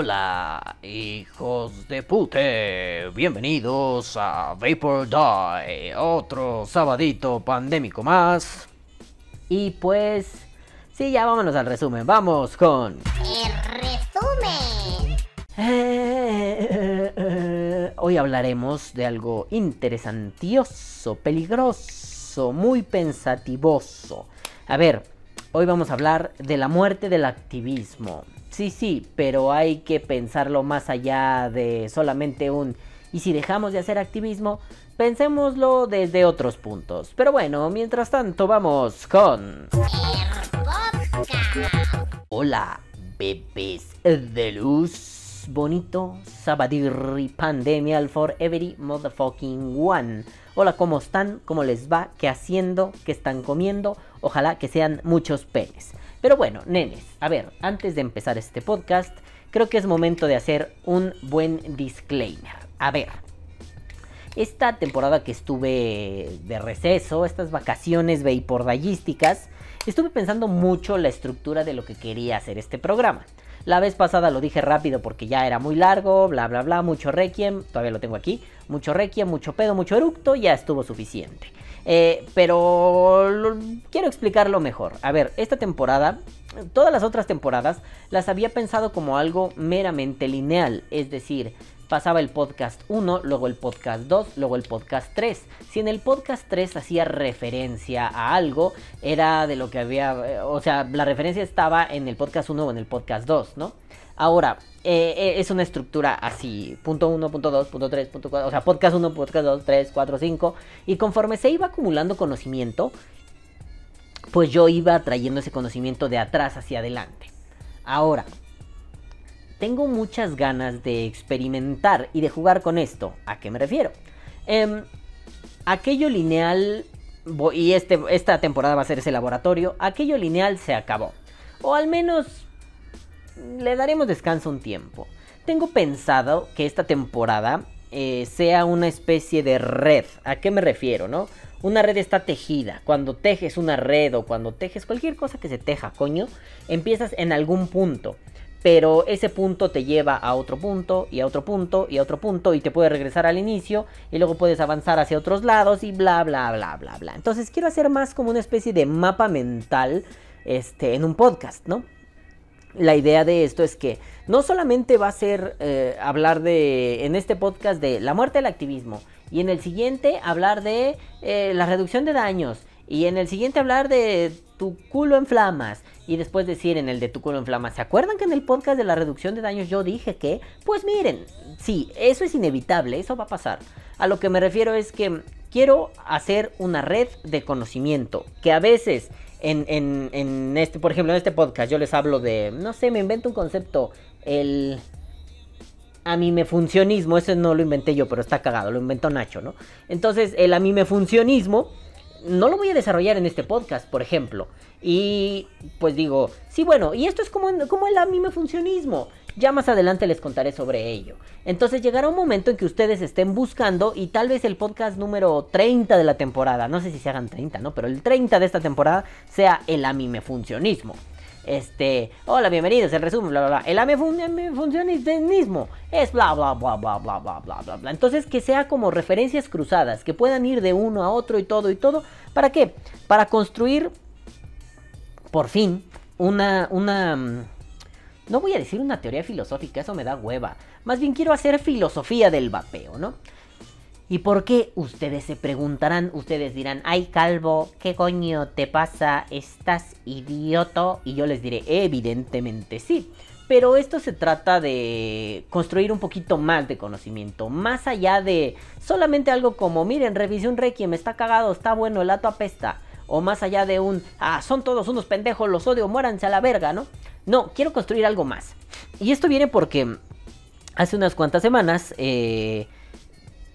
Hola, hijos de pute, bienvenidos a Vapor Die, otro sabadito pandémico más. Y pues, sí, ya vámonos al resumen, vamos con... El resumen. Eh, hoy hablaremos de algo interesantioso, peligroso, muy pensativoso. A ver, hoy vamos a hablar de la muerte del activismo. Sí, sí, pero hay que pensarlo más allá de solamente un... Y si dejamos de hacer activismo, pensémoslo desde otros puntos. Pero bueno, mientras tanto vamos con... Hola, bebés de luz. Bonito, Sabadirri, Pandemial for every motherfucking one. Hola, ¿cómo están? ¿Cómo les va? ¿Qué haciendo? ¿Qué están comiendo? Ojalá que sean muchos penes. Pero bueno, nenes, a ver, antes de empezar este podcast, creo que es momento de hacer un buen disclaimer. A ver, esta temporada que estuve de receso, estas vacaciones veipordallísticas, estuve pensando mucho la estructura de lo que quería hacer este programa. La vez pasada lo dije rápido porque ya era muy largo, bla bla bla, mucho requiem, todavía lo tengo aquí, mucho requiem, mucho pedo, mucho eructo, ya estuvo suficiente. Eh, pero quiero explicarlo mejor. A ver, esta temporada, todas las otras temporadas, las había pensado como algo meramente lineal. Es decir, pasaba el podcast 1, luego el podcast 2, luego el podcast 3. Si en el podcast 3 hacía referencia a algo, era de lo que había, eh, o sea, la referencia estaba en el podcast 1 o en el podcast 2, ¿no? Ahora, eh, eh, es una estructura así, punto 1, punto 2, punto 3, punto 4, o sea, podcast 1, podcast 2, 3, 4, 5, y conforme se iba acumulando conocimiento, pues yo iba trayendo ese conocimiento de atrás hacia adelante. Ahora, tengo muchas ganas de experimentar y de jugar con esto. ¿A qué me refiero? Eh, aquello lineal, y este, esta temporada va a ser ese laboratorio, aquello lineal se acabó. O al menos le daremos descanso un tiempo. Tengo pensado que esta temporada eh, sea una especie de red. ¿A qué me refiero, no? Una red está tejida. Cuando tejes una red o cuando tejes cualquier cosa que se teja, coño, empiezas en algún punto. Pero ese punto te lleva a otro punto y a otro punto y a otro punto y te puede regresar al inicio y luego puedes avanzar hacia otros lados y bla bla bla bla bla. Entonces quiero hacer más como una especie de mapa mental este, en un podcast, ¿no? La idea de esto es que no solamente va a ser eh, hablar de, en este podcast, de la muerte del activismo, y en el siguiente hablar de eh, la reducción de daños, y en el siguiente hablar de tu culo en flamas, y después decir en el de tu culo en flamas, ¿se acuerdan que en el podcast de la reducción de daños yo dije que? Pues miren, sí, eso es inevitable, eso va a pasar. A lo que me refiero es que quiero hacer una red de conocimiento, que a veces en, este, por ejemplo, en este podcast yo les hablo de, no sé, me invento un concepto, el amimefuncionismo, ese no lo inventé yo, pero está cagado, lo inventó Nacho, ¿no? Entonces, el amimefuncionismo no lo voy a desarrollar en este podcast, por ejemplo. Y pues digo, sí, bueno, y esto es como, como el amimefuncionismo. Ya más adelante les contaré sobre ello. Entonces llegará un momento en que ustedes estén buscando y tal vez el podcast número 30 de la temporada, no sé si se hagan 30, ¿no? Pero el 30 de esta temporada sea el amimefuncionismo. Este, hola, bienvenidos, el resumen, bla, bla, bla. El amimefuncionismo es bla, bla, bla, bla, bla, bla, bla, bla, bla. Entonces que sea como referencias cruzadas, que puedan ir de uno a otro y todo y todo. ¿Para qué? Para construir, por fin, una, una no voy a decir una teoría filosófica, eso me da hueva. Más bien quiero hacer filosofía del vapeo, ¿no? ¿Y por qué? Ustedes se preguntarán, ustedes dirán, ay calvo, ¿qué coño te pasa? ¿Estás idioto? Y yo les diré, evidentemente sí. Pero esto se trata de construir un poquito más de conocimiento, más allá de solamente algo como, miren, revisión Requiem, está cagado, está bueno, el ato apesta. O más allá de un, ah, son todos unos pendejos, los odio, muéranse a la verga, ¿no? No, quiero construir algo más. Y esto viene porque hace unas cuantas semanas eh,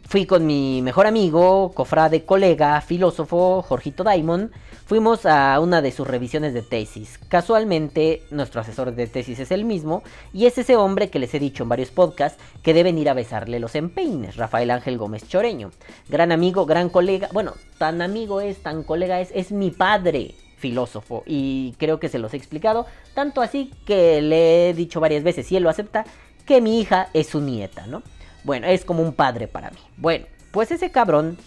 fui con mi mejor amigo, cofrade, colega, filósofo, Jorgito Daimon. Fuimos a una de sus revisiones de tesis. Casualmente, nuestro asesor de tesis es el mismo, y es ese hombre que les he dicho en varios podcasts que deben ir a besarle los empeines, Rafael Ángel Gómez Choreño. Gran amigo, gran colega, bueno, tan amigo es, tan colega es, es mi padre filósofo. Y creo que se los he explicado. Tanto así que le he dicho varias veces, si él lo acepta, que mi hija es su nieta, ¿no? Bueno, es como un padre para mí. Bueno, pues ese cabrón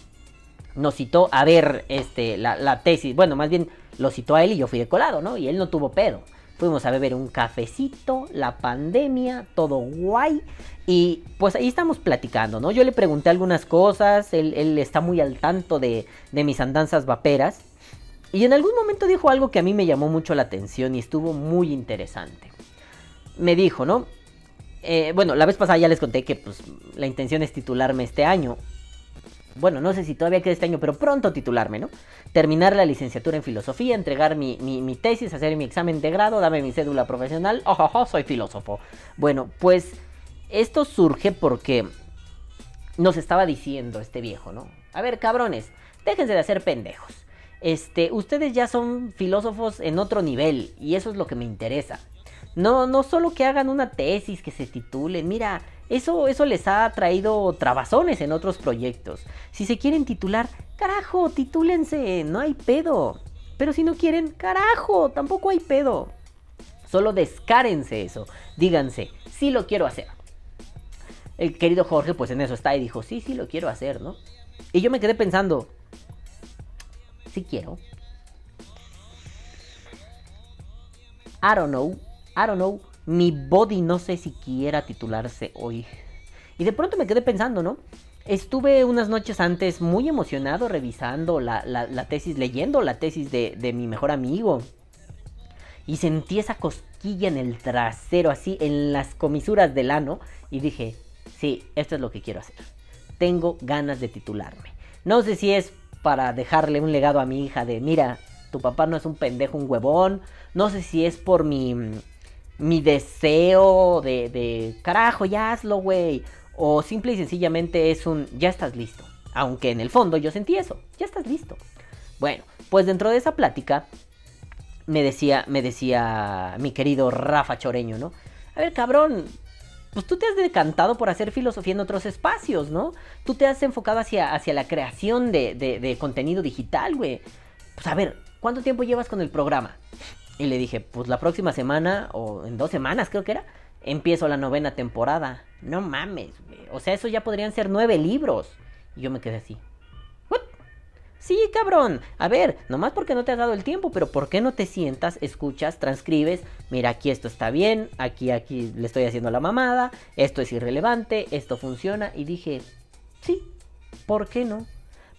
nos citó a ver este, la, tesis. Bueno, más bien lo citó a él y yo fui de colado, ¿no? Y él no tuvo pedo. Fuimos a beber un cafecito, la pandemia, todo guay. Y pues ahí estamos platicando, ¿no? Yo le pregunté algunas cosas, él, él está muy al tanto de, de, mis andanzas vaperas. Y en algún momento dijo algo que a mí me llamó mucho la atención y estuvo muy interesante. Me dijo, ¿no? Eh, bueno, la vez pasada ya les conté que pues la intención es titularme este año bueno, no sé si todavía queda este año, pero pronto titularme, ¿no? Terminar la licenciatura en filosofía, entregar mi, mi, tesis, hacer mi examen de grado, dame mi cédula profesional, ojojo, soy filósofo. Bueno, pues esto surge porque nos estaba diciendo este viejo, ¿no? A ver, cabrones, déjense de hacer pendejos. Este, ustedes ya son filósofos en otro nivel y eso es lo que me interesa. No, no solo que hagan una tesis, que se titulen, mira, eso, eso les ha traído trabazones en otros proyectos. Si se quieren titular, carajo, titúlense, no hay pedo. Pero si no quieren, carajo, tampoco hay pedo. Solo descárense eso. Díganse, sí lo quiero hacer. El querido Jorge, pues en eso está y dijo, sí, sí lo quiero hacer, ¿no? Y yo me quedé pensando, sí quiero. I don't know, I don't know. Mi body no sé si quiera titularse hoy. Y de pronto me quedé pensando, ¿no? Estuve unas noches antes muy emocionado revisando la, tesis, leyendo la tesis de, de, mi mejor amigo. Y sentí esa cosquilla en el trasero, así, en las comisuras del ano. Y dije, sí, esto es lo que quiero hacer. Tengo ganas de titularme. No sé si es para dejarle un legado a mi hija de, mira, tu papá no es un pendejo, un huevón. No sé si es por mi mi deseo de, de carajo, ya hazlo, güey. O simple y sencillamente es un ya estás listo. Aunque en el fondo yo sentí eso, ya estás listo. Bueno, pues dentro de esa plática me decía, me decía mi querido Rafa Choreño, ¿no? A ver, cabrón, pues tú te has decantado por hacer filosofía en otros espacios, ¿no? Tú te has enfocado hacia, hacia la creación de, de, de contenido digital, güey. Pues a ver, ¿cuánto tiempo llevas con el programa? Y le dije, pues la próxima semana, o en dos semanas creo que era, empiezo la novena temporada. No mames, O sea, eso ya podrían ser nueve libros. Y yo me quedé así. ¿What? Sí, cabrón. A ver, nomás porque no te has dado el tiempo, pero ¿por qué no te sientas, escuchas, transcribes? Mira, aquí esto está bien, aquí, aquí le estoy haciendo la mamada, esto es irrelevante, esto funciona. Y dije, sí, ¿por qué no?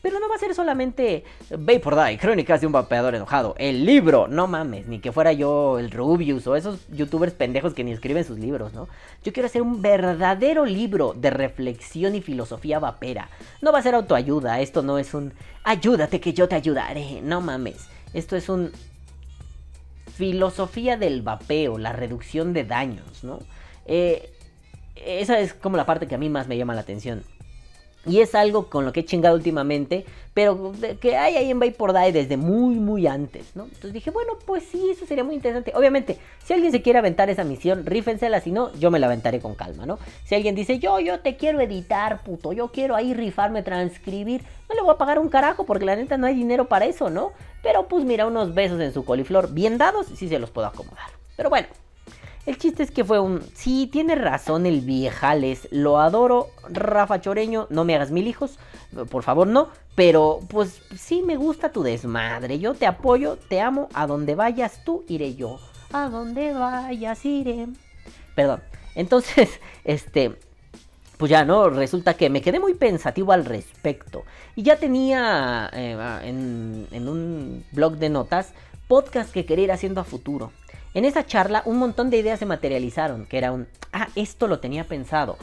Pero no va a ser solamente Vapor Die, Crónicas de un vapeador enojado. El libro, no mames, ni que fuera yo el Rubius o esos youtubers pendejos que ni escriben sus libros, ¿no? Yo quiero hacer un verdadero libro de reflexión y filosofía vapera. No va a ser autoayuda, esto no es un ayúdate que yo te ayudaré, no mames. Esto es un filosofía del vapeo, la reducción de daños, ¿no? Eh, esa es como la parte que a mí más me llama la atención. Y es algo con lo que he chingado últimamente, pero que hay ahí en Vapor Die desde muy, muy antes, ¿no? Entonces dije, bueno, pues sí, eso sería muy interesante. Obviamente, si alguien se quiere aventar esa misión, rífensela, si no, yo me la aventaré con calma, ¿no? Si alguien dice, yo, yo te quiero editar, puto, yo quiero ahí rifarme, transcribir, no le voy a pagar un carajo porque la neta no hay dinero para eso, ¿no? Pero pues mira, unos besos en su coliflor bien dados, sí se los puedo acomodar. Pero bueno, el chiste es que fue un... Sí, tiene razón el viejales. Lo adoro, Rafa Choreño. No me hagas mil hijos. Por favor, no. Pero pues sí me gusta tu desmadre. Yo te apoyo, te amo. A donde vayas tú, iré yo. A donde vayas, iré. Perdón. Entonces, este... Pues ya, ¿no? Resulta que me quedé muy pensativo al respecto. Y ya tenía eh, en, en un blog de notas podcast que quería ir haciendo a futuro. En esa charla un montón de ideas se materializaron, que era un, ah, esto lo tenía pensado.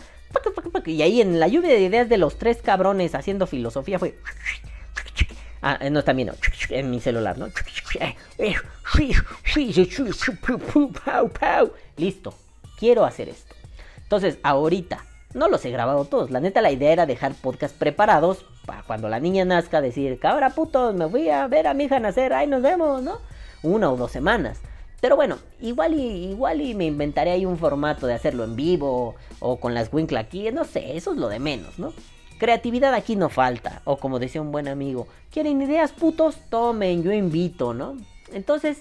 Y ahí en la lluvia de ideas de los tres cabrones haciendo filosofía fue... Ah, no, también no, en mi celular, ¿no? Listo, quiero hacer esto. Entonces, ahorita, no los he grabado todos. La neta, la idea era dejar podcast preparados para cuando la niña nazca decir, cabra puto, me voy a ver a mi hija nacer, ahí nos vemos, ¿no? Una o dos semanas. Pero bueno, igual y, igual y me inventaré ahí un formato de hacerlo en vivo o con las Winkle aquí, no sé, eso es lo de menos, ¿no? Creatividad aquí no falta, o como decía un buen amigo, ¿quieren ideas putos? Tomen, yo invito, ¿no? Entonces,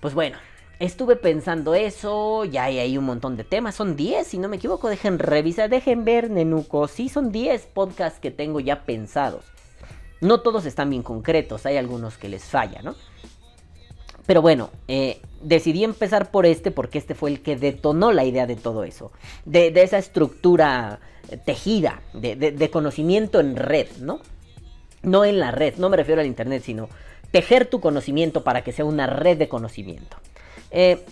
pues bueno, estuve pensando eso, ya hay ahí un montón de temas, son 10, si no me equivoco, dejen revisar, dejen ver, Nenuco, sí son 10 podcasts que tengo ya pensados. No todos están bien concretos, hay algunos que les falla, ¿no? Pero bueno, eh, decidí empezar por este porque este fue el que detonó la idea de todo eso. De, esa estructura eh, tejida, de, conocimiento en red, ¿no? No en la red, no me refiero al Internet, sino tejer tu conocimiento para que sea una red de conocimiento. Eh,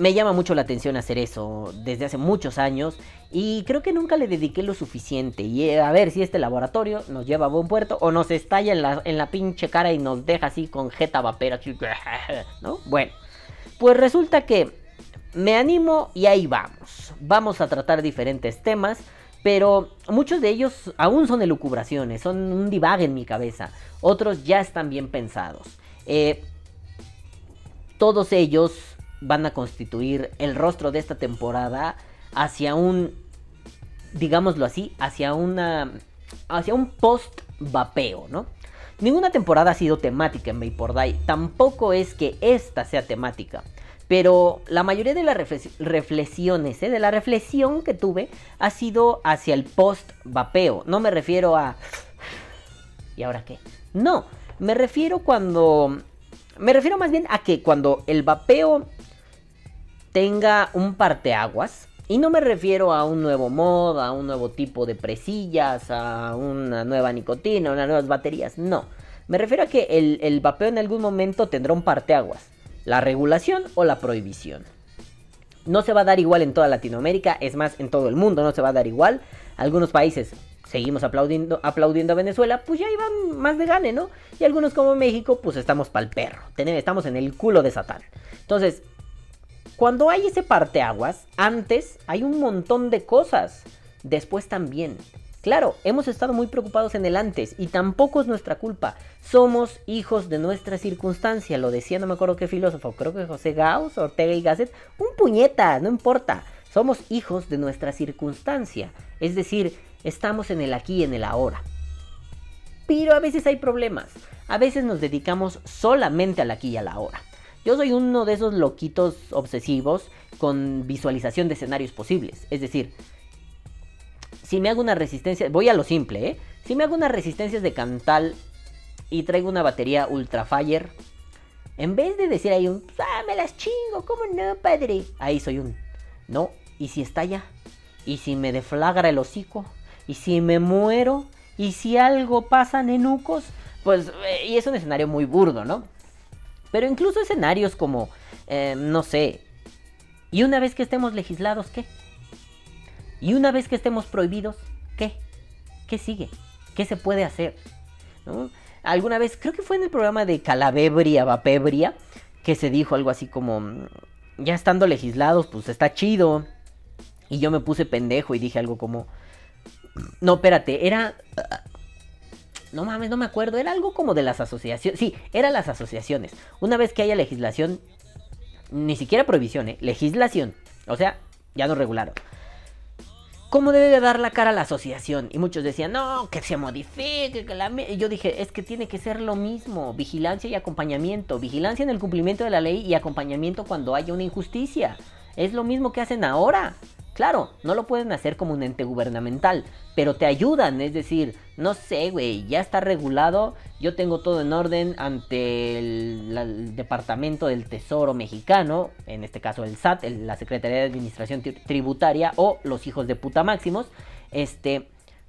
me llama mucho la atención hacer eso desde hace muchos años y creo que nunca le dediqué lo suficiente. Y eh, a ver si este laboratorio nos lleva a buen puerto o nos estalla en la, en la pinche cara y nos deja así con jeta vapera, ¿no? Bueno, pues resulta que me animo y ahí vamos. Vamos a tratar diferentes temas. Pero muchos de ellos aún son elucubraciones, son un divague en mi cabeza. Otros ya están bien pensados. Eh, todos ellos van a constituir el rostro de esta temporada hacia un, digámoslo así, hacia una, hacia un post vapeo, ¿no? Ninguna temporada ha sido temática en Vapor tampoco es que esta sea temática. Pero la mayoría de las reflexiones, ¿eh? de la reflexión que tuve, ha sido hacia el post-vapeo. No me refiero a... ¿Y ahora qué? No, me refiero cuando... Me refiero más bien a que cuando el vapeo tenga un parteaguas. Y no me refiero a un nuevo mod, a un nuevo tipo de presillas, a una nueva nicotina, a unas nuevas baterías. No. Me refiero a que el, vapeo en algún momento tendrá un parteaguas. La regulación o la prohibición. No se va a dar igual en toda Latinoamérica, es más, en todo el mundo no se va a dar igual. Algunos países seguimos aplaudiendo, aplaudiendo a Venezuela, pues ya iban más de gane, ¿no? Y algunos como México, pues estamos pa'l perro. Estamos en el culo de Satán. Entonces, cuando hay ese parteaguas, antes hay un montón de cosas. Después también. Claro, hemos estado muy preocupados en el antes y tampoco es nuestra culpa. Somos hijos de nuestra circunstancia. Lo decía, no me acuerdo qué filósofo, creo que José Gauss, Ortega y Gasset. Un puñeta, no importa. Somos hijos de nuestra circunstancia. Es decir, estamos en el aquí y en el ahora. Pero a veces hay problemas. A veces nos dedicamos solamente al aquí y a la ahora. Yo soy uno de esos loquitos obsesivos con visualización de escenarios posibles. Es decir, si me hago una resistencia, voy a lo simple, ¿eh? Si me hago unas resistencias de Cantal y traigo una batería Ultra Fire, en vez de decir ahí un, ah, me las chingo, ¿cómo no, padre? Ahí soy un, no, ¿y si estalla? ¿Y si me deflagra el hocico? ¿Y si me muero? ¿Y si algo pasa, nenucos? Pues, eh, y es un escenario muy burdo, ¿no? Pero incluso escenarios como, eh, no sé, y una vez que estemos legislados, ¿qué? Y una vez que estemos prohibidos, ¿qué? ¿Qué sigue? ¿Qué se puede hacer? Alguna vez, creo que fue en el programa de Calabebria, Vapebria, que se dijo algo así como, mm, ya estando legislados, pues está chido. Y yo me puse pendejo y dije algo como, no, espérate, era no mames, no me acuerdo. Era algo como de las asociaciones. Sí, eran las asociaciones. Una vez que haya legislación, ni siquiera prohibición, ¿eh? Legislación. O sea, ya no regularon. ¿Cómo debe de dar la cara la asociación? Y muchos decían, no, que se modifique, que la... Y yo dije, es que tiene que ser lo mismo, vigilancia y acompañamiento. Vigilancia en el cumplimiento de la ley y acompañamiento cuando haya una injusticia. Es lo mismo que hacen ahora. Claro, no lo pueden hacer como un ente gubernamental, pero te ayudan, es decir, no sé, güey, ya está regulado, yo tengo todo en orden ante el, Departamento del Tesoro mexicano, en este caso el SAT, la Secretaría de Administración Tributaria o los hijos de puta máximos, este,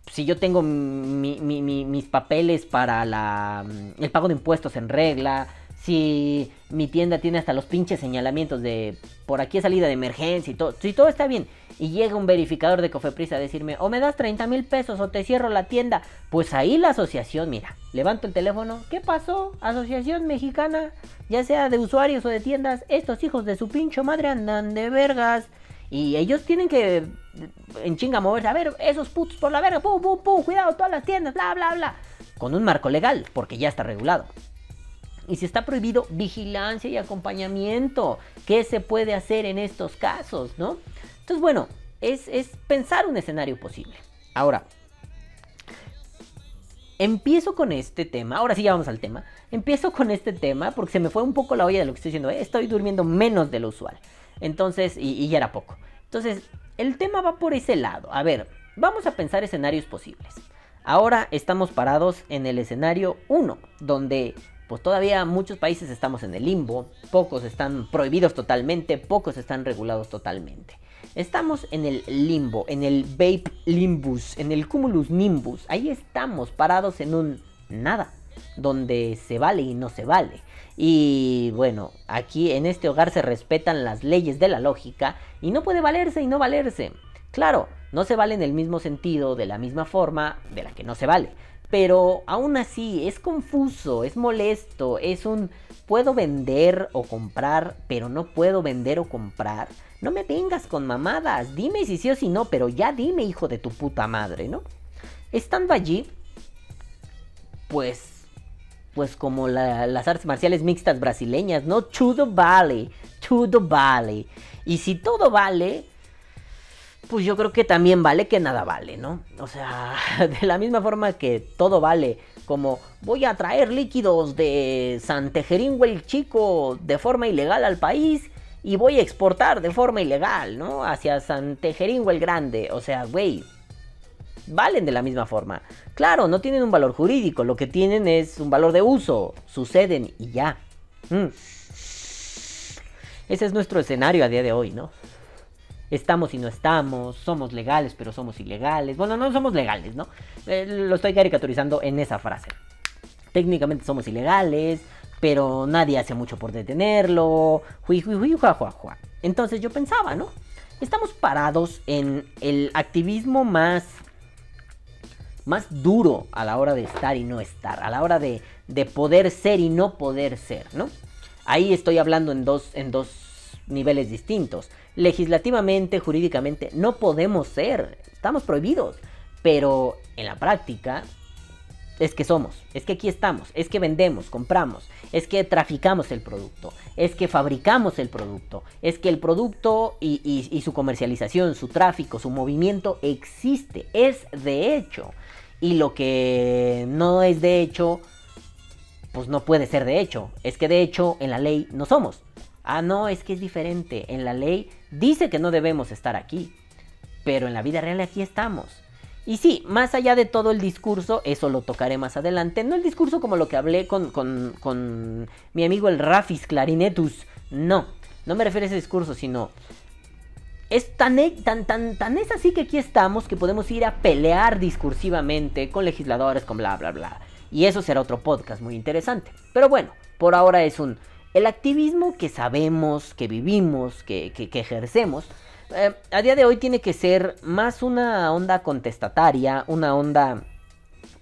si yo tengo mis papeles para la, el pago de impuestos en regla, si mi tienda tiene hasta los pinches señalamientos de por aquí es salida de emergencia y todo, si todo está bien y llega un verificador de Cofepris a decirme o me das 30 mil pesos o te cierro la tienda, pues ahí la asociación, mira, levanto el teléfono, ¿qué pasó? Asociación Mexicana, ya sea de usuarios o de tiendas, estos hijos de su pincho madre andan de vergas y ellos tienen que en chinga moverse, a ver, esos putos por la verga, pum, pum, pum, cuidado, todas las tiendas, bla, bla, bla, con un marco legal, porque ya está regulado. Y si está prohibido, vigilancia y acompañamiento. ¿Qué se puede hacer en estos casos, no? Entonces, bueno, es, pensar un escenario posible. Ahora, empiezo con este tema. Ahora sí, ya vamos al tema. Empiezo con este tema porque se me fue un poco la olla de lo que estoy diciendo. ¿eh? Estoy durmiendo menos de lo usual. Entonces, y, y ya era poco. Entonces, el tema va por ese lado. A ver, vamos a pensar escenarios posibles. Ahora estamos parados en el escenario 1, donde pues todavía muchos países estamos en el limbo, pocos están prohibidos totalmente, pocos están regulados totalmente. Estamos en el limbo, en el vape limbus, en el cumulus nimbus. Ahí estamos parados en un nada, donde se vale y no se vale. Y bueno, aquí en este hogar se respetan las leyes de la lógica y no puede valerse y no valerse. Claro, no se vale en el mismo sentido, de la misma forma de la que no se vale. Pero aún así es confuso, es molesto, es un puedo vender o comprar, pero no puedo vender o comprar. No me vengas con mamadas, dime si sí o si no, pero ya dime hijo de tu puta madre, ¿no? Estando allí, pues, pues como las artes marciales mixtas brasileñas, ¿no? Todo vale, todo vale. Y si todo vale, pues yo creo que también vale que nada vale, ¿no? O sea, de la misma forma que todo vale, como voy a traer líquidos de Santejeringo el Chico de forma ilegal al país y voy a exportar de forma ilegal, ¿no? Hacia Santejeringo el Grande, o sea, güey, valen de la misma forma. Claro, no tienen un valor jurídico, lo que tienen es un valor de uso, suceden y ya. Mm. Ese es nuestro escenario a día de hoy, ¿no? Estamos y no estamos, somos legales pero somos ilegales. Bueno, no somos legales, ¿no? Eh, lo estoy caricaturizando en esa frase. Técnicamente somos ilegales, pero nadie hace mucho por detenerlo. Entonces yo pensaba, ¿no? Estamos parados en el activismo más más duro a la hora de estar y no estar, a la hora de, de poder ser y no poder ser, ¿no? Ahí estoy hablando en dos, en dos niveles distintos legislativamente, jurídicamente, no podemos ser, estamos prohibidos, pero en la práctica es que somos, es que aquí estamos, es que vendemos, compramos, es que traficamos el producto, es que fabricamos el producto, es que el producto y, su comercialización, su tráfico, su movimiento existe, es de hecho. Y lo que no es de hecho, pues no puede ser de hecho. Es que de hecho en la ley no somos. Ah, no, es que es diferente. En la ley dice que no debemos estar aquí. Pero en la vida real aquí estamos. Y sí, más allá de todo el discurso, eso lo tocaré más adelante. No el discurso como lo que hablé con, con, con mi amigo el Rafis Clarinetus. No, no me refiero a ese discurso, sino es tan, e, tan, tan, tan es así que aquí estamos que podemos ir a pelear discursivamente con legisladores, con bla, bla, bla. Y eso será otro podcast muy interesante. Pero bueno, por ahora es un el activismo que sabemos, que vivimos, que, ejercemos, eh, a día de hoy tiene que ser más una onda contestataria, una onda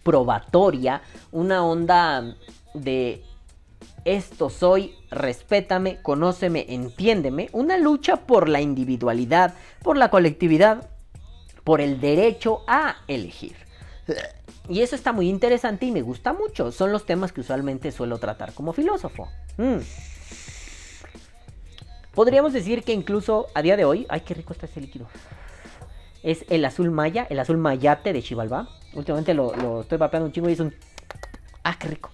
probatoria, una onda de esto soy, respétame, conóceme, entiéndeme, una lucha por la individualidad, por la colectividad, por el derecho a elegir. Y eso está muy interesante y me gusta mucho. Son los temas que usualmente suelo tratar como filósofo. Mm. Podríamos decir que incluso a día de hoy, ay, qué rico está este líquido. Es el azul maya, el azul mayate de Chivalba. Últimamente lo, estoy vapeando un chingo y es un... Ah, qué rico.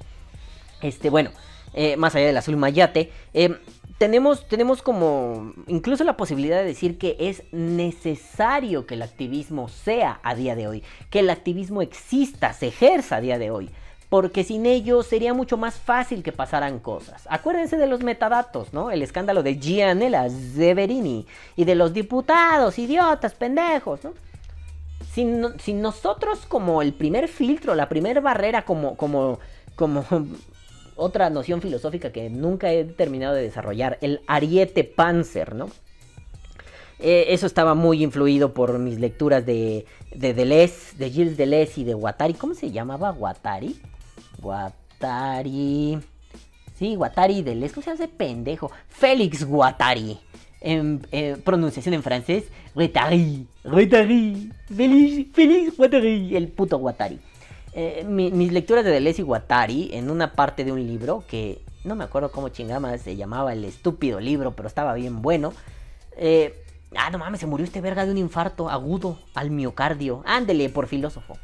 Este, bueno, eh, más allá del azul mayate, eh, tenemos, tenemos como incluso la posibilidad de decir que es necesario que el activismo sea a día de hoy, que el activismo exista, se ejerza a día de hoy. Porque sin ello sería mucho más fácil que pasaran cosas. Acuérdense de los metadatos, ¿no? El escándalo de Gianella Zeverini y de los diputados, idiotas, pendejos, ¿no? Sin, nosotros como el primer filtro, la primera barrera, como, como, como otra noción filosófica que nunca he terminado de desarrollar, el ariete panzer, ¿no? Eh, eso estaba muy influido por mis lecturas de, de Deleuze, de Gilles Deleuze y de Guattari. ¿Cómo se llamaba Guattari? Guattari. Sí, Guattari Deleuze. ¿Cómo se ese pendejo? Félix Guattari. En eh, pronunciación en francés, Guattari. Guattari. Félix, Félix Guattari. El puto Guattari. Eh, mis lecturas de Deleuze y Guattari en una parte de un libro que no me acuerdo cómo chingama se llamaba el estúpido libro, pero estaba bien bueno. Eh, ah, no mames, se murió este verga de un infarto agudo al miocardio. Ándele, por filósofo.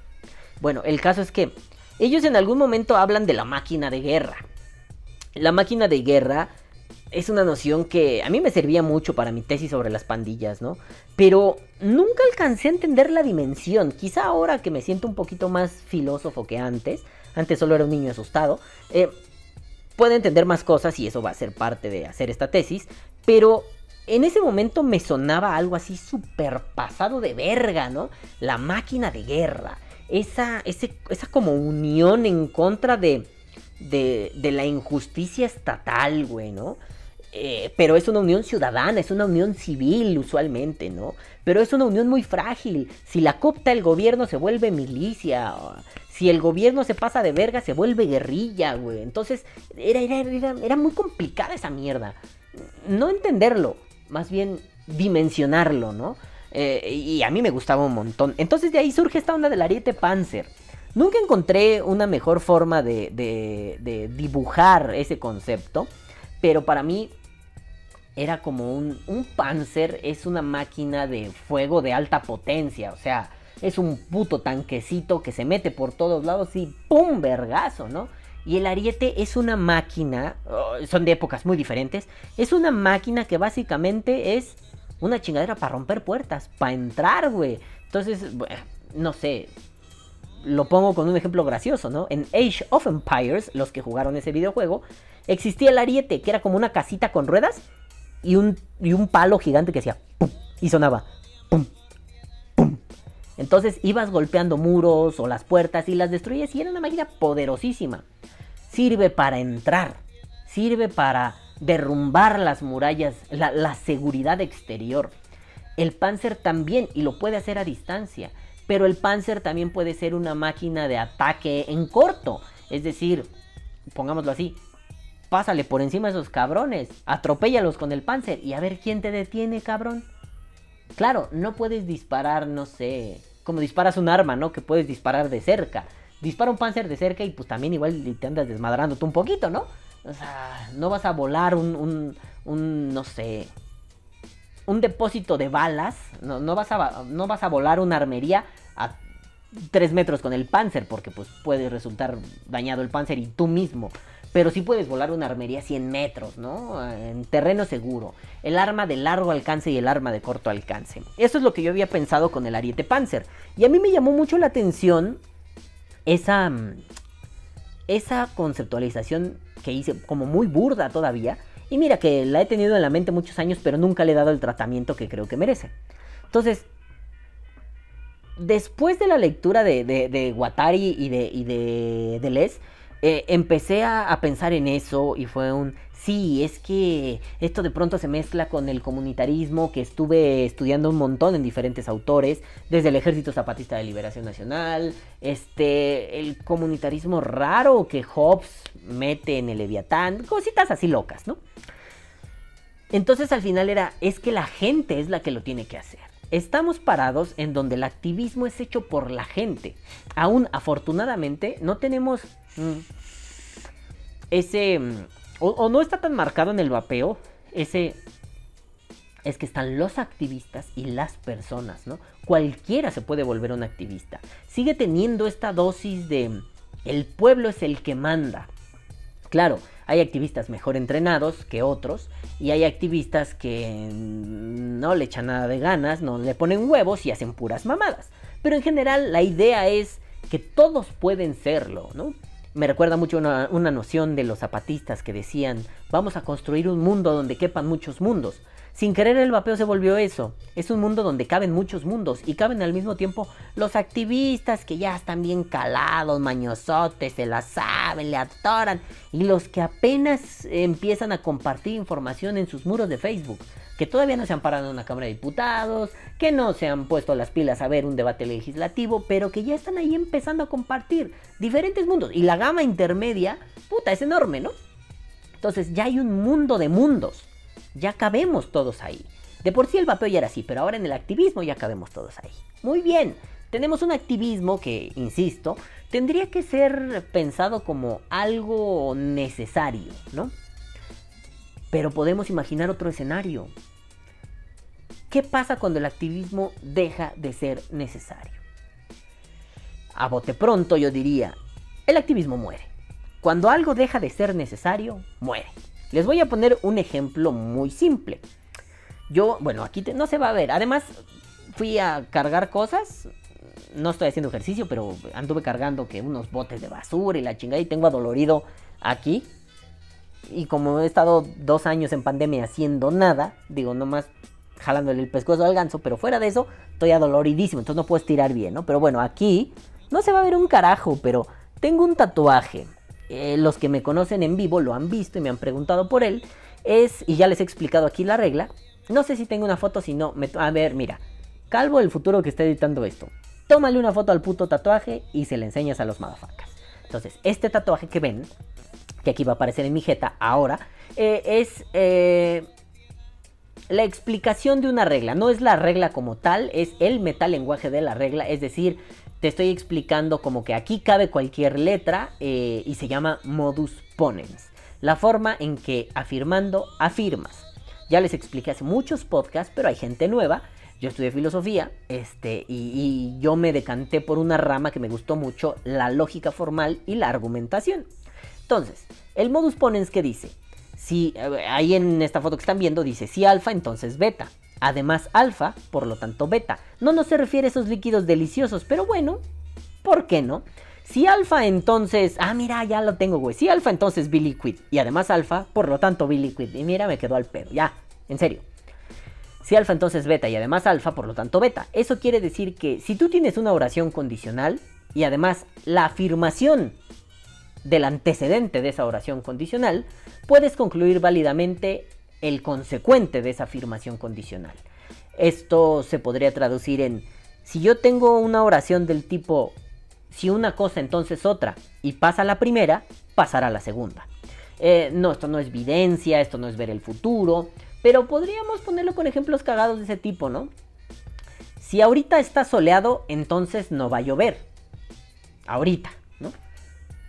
Bueno, el caso es que Ellos en algún momento hablan de la máquina de guerra. La máquina de guerra es una noción que a mí me servía mucho para mi tesis sobre las pandillas, ¿no? Pero nunca alcancé a entender la dimensión. Quizá ahora que me siento un poquito más filósofo que antes, antes solo era un niño asustado, eh, puedo entender más cosas y eso va a ser parte de hacer esta tesis, pero en ese momento me sonaba algo así súper pasado de verga, ¿no? La máquina de guerra. Esa, esa como unión en contra de, de, de la injusticia estatal, güey, ¿no? Eh, pero es una unión ciudadana, es una unión civil usualmente, ¿no? Pero es una unión muy frágil. Si la copta el gobierno se vuelve milicia. Si el gobierno se pasa de verga se vuelve guerrilla, güey. Entonces era, era, era, muy complicada esa mierda. No entenderlo, más bien dimensionarlo, ¿no? Eh, y a mí me gustaba un montón. Entonces de ahí surge esta onda del ariete Panzer. Nunca encontré una mejor forma de, de, de dibujar ese concepto. Pero para mí era como un, un Panzer, es una máquina de fuego de alta potencia, o sea, es un puto tanquecito que se mete por todos lados y ¡pum! vergazo, ¿no? Y el ariete es una máquina, oh, son de épocas muy diferentes, es una máquina que básicamente es una chingadera para romper puertas, para entrar, güey. Entonces, no sé, lo pongo con un ejemplo gracioso, ¿no? En Age of Empires, los que jugaron ese videojuego, existía el ariete, que era como una casita con ruedas y un, y un palo gigante que hacía y sonaba. Entonces ibas golpeando muros o las puertas y las destruyes y era una máquina poderosísima. Sirve para entrar, sirve para derrumbar las murallas, la, la seguridad exterior. El Panzer también, y lo puede hacer a distancia, pero el Panzer también puede ser una máquina de ataque en corto. Es decir, pongámoslo así, pásale por encima de esos cabrones, atropéllalos con el Panzer y a ver quién te detiene, cabrón. Claro, no puedes disparar, no sé, como disparas un arma, ¿no? Que puedes disparar de cerca. Dispara un Panzer de cerca y pues también igual te andas desmadrándote un poquito, ¿no? O sea, no vas a volar un, un, un no sé, un depósito de balas, no, no, vas a, no vas a volar una armería a 3 metros con el Panzer, porque pues puede resultar dañado el Panzer y tú mismo. Pero sí puedes volar una armería a 100 metros, ¿no? En terreno seguro. El arma de largo alcance y el arma de corto alcance. Eso es lo que yo había pensado con el Ariete Panzer. Y a mí me llamó mucho la atención esa, mm, esa conceptualización que hice como muy burda todavía. Y mira que la he tenido en la mente muchos años, pero nunca le he dado el tratamiento que creo que merece. Entonces, después de la lectura de, de, de Watari y de, y de Deleuze, eh, empecé a, pensar en eso y fue un, sí, es que esto de pronto se mezcla con el comunitarismo que estuve estudiando un montón en diferentes autores, desde el Ejército Zapatista de Liberación Nacional, este, el comunitarismo raro que Hobbes mete en el Leviatán, cositas así locas, ¿no? Entonces al final era, es que la gente es la que lo tiene que hacer. Estamos parados en donde el activismo es hecho por la gente. Aún afortunadamente no tenemos mm, ese... Mm, o, no está tan marcado en el vapeo ese... Es que están los activistas y las personas, ¿no? Cualquiera se puede volver un activista. Sigue teniendo esta dosis de... El pueblo es el que manda. Claro, hay activistas mejor entrenados que otros y hay activistas que no le echan nada de ganas, no le ponen huevos y hacen puras mamadas. Pero en general la idea es que todos pueden serlo, ¿no? Me recuerda mucho una, una noción de los zapatistas que decían, vamos a construir un mundo donde quepan muchos mundos. Sin querer el vapeo se volvió eso. Es un mundo donde caben muchos mundos y caben al mismo tiempo los activistas que ya están bien calados, mañosotes, se la saben, le atoran y los que apenas empiezan a compartir información en sus muros de Facebook, que todavía no se han parado en una Cámara de Diputados, que no se han puesto las pilas a ver un debate legislativo, pero que ya están ahí empezando a compartir diferentes mundos y la gama intermedia, puta, es enorme, ¿no? Entonces ya hay un mundo de mundos ya cabemos todos ahí. De por sí el vapeo ya era así, pero ahora en el activismo ya cabemos todos ahí. Muy bien, tenemos un activismo que, insisto, tendría que ser pensado como algo necesario, ¿no? Pero podemos imaginar otro escenario. ¿Qué pasa cuando el activismo deja de ser necesario? A bote pronto yo diría, el activismo muere. Cuando algo deja de ser necesario, muere. Les voy a poner un ejemplo muy simple. Yo, bueno, aquí no se va a ver. Además, fui a cargar cosas. No estoy haciendo ejercicio, pero anduve cargando que unos botes de basura y la chingada y tengo adolorido aquí. Y como he estado dos años en pandemia haciendo nada, digo, nomás jalándole el pescuezo al ganso, pero fuera de eso, estoy adoloridísimo, entonces no puedo estirar bien, ¿no? Pero bueno, aquí no se va a ver un carajo, pero tengo un tatuaje. Eh, los que me conocen en vivo lo han visto y me han preguntado por él. Es, y ya les he explicado aquí la regla. No sé si tengo una foto, si no, me, a ver, mira. Calvo el futuro que está editando esto. Tómale una foto al puto tatuaje y se le enseñas a los madafacas. Entonces, este tatuaje que ven, que aquí va a aparecer en mi jeta ahora, eh, es eh, la explicación de una regla. No es la regla como tal, es el metalenguaje de la regla. Es decir, te estoy explicando como que aquí cabe cualquier letra eh, y se llama modus ponens. La forma en que afirmando afirmas. Ya les expliqué hace muchos podcasts, pero hay gente nueva. Yo estudié filosofía este, y, y yo me decanté por una rama que me gustó mucho, la lógica formal y la argumentación. Entonces, el modus ponens que dice, si ahí en esta foto que están viendo dice si alfa, entonces beta. Además alfa, por lo tanto beta. No nos se refiere a esos líquidos deliciosos, pero bueno, ¿por qué no? Si alfa entonces, ah mira, ya lo tengo, güey. Si alfa entonces biliquid y además alfa, por lo tanto biliquid. Y mira, me quedó al pedo, ya, en serio. Si alfa entonces beta y además alfa, por lo tanto beta. Eso quiere decir que si tú tienes una oración condicional y además la afirmación del antecedente de esa oración condicional, puedes concluir válidamente el consecuente de esa afirmación condicional. Esto se podría traducir en, si yo tengo una oración del tipo, si una cosa entonces otra, y pasa la primera, pasará la segunda. Eh, no, esto no es evidencia, esto no es ver el futuro, pero podríamos ponerlo con ejemplos cagados de ese tipo, ¿no? Si ahorita está soleado, entonces no va a llover. Ahorita.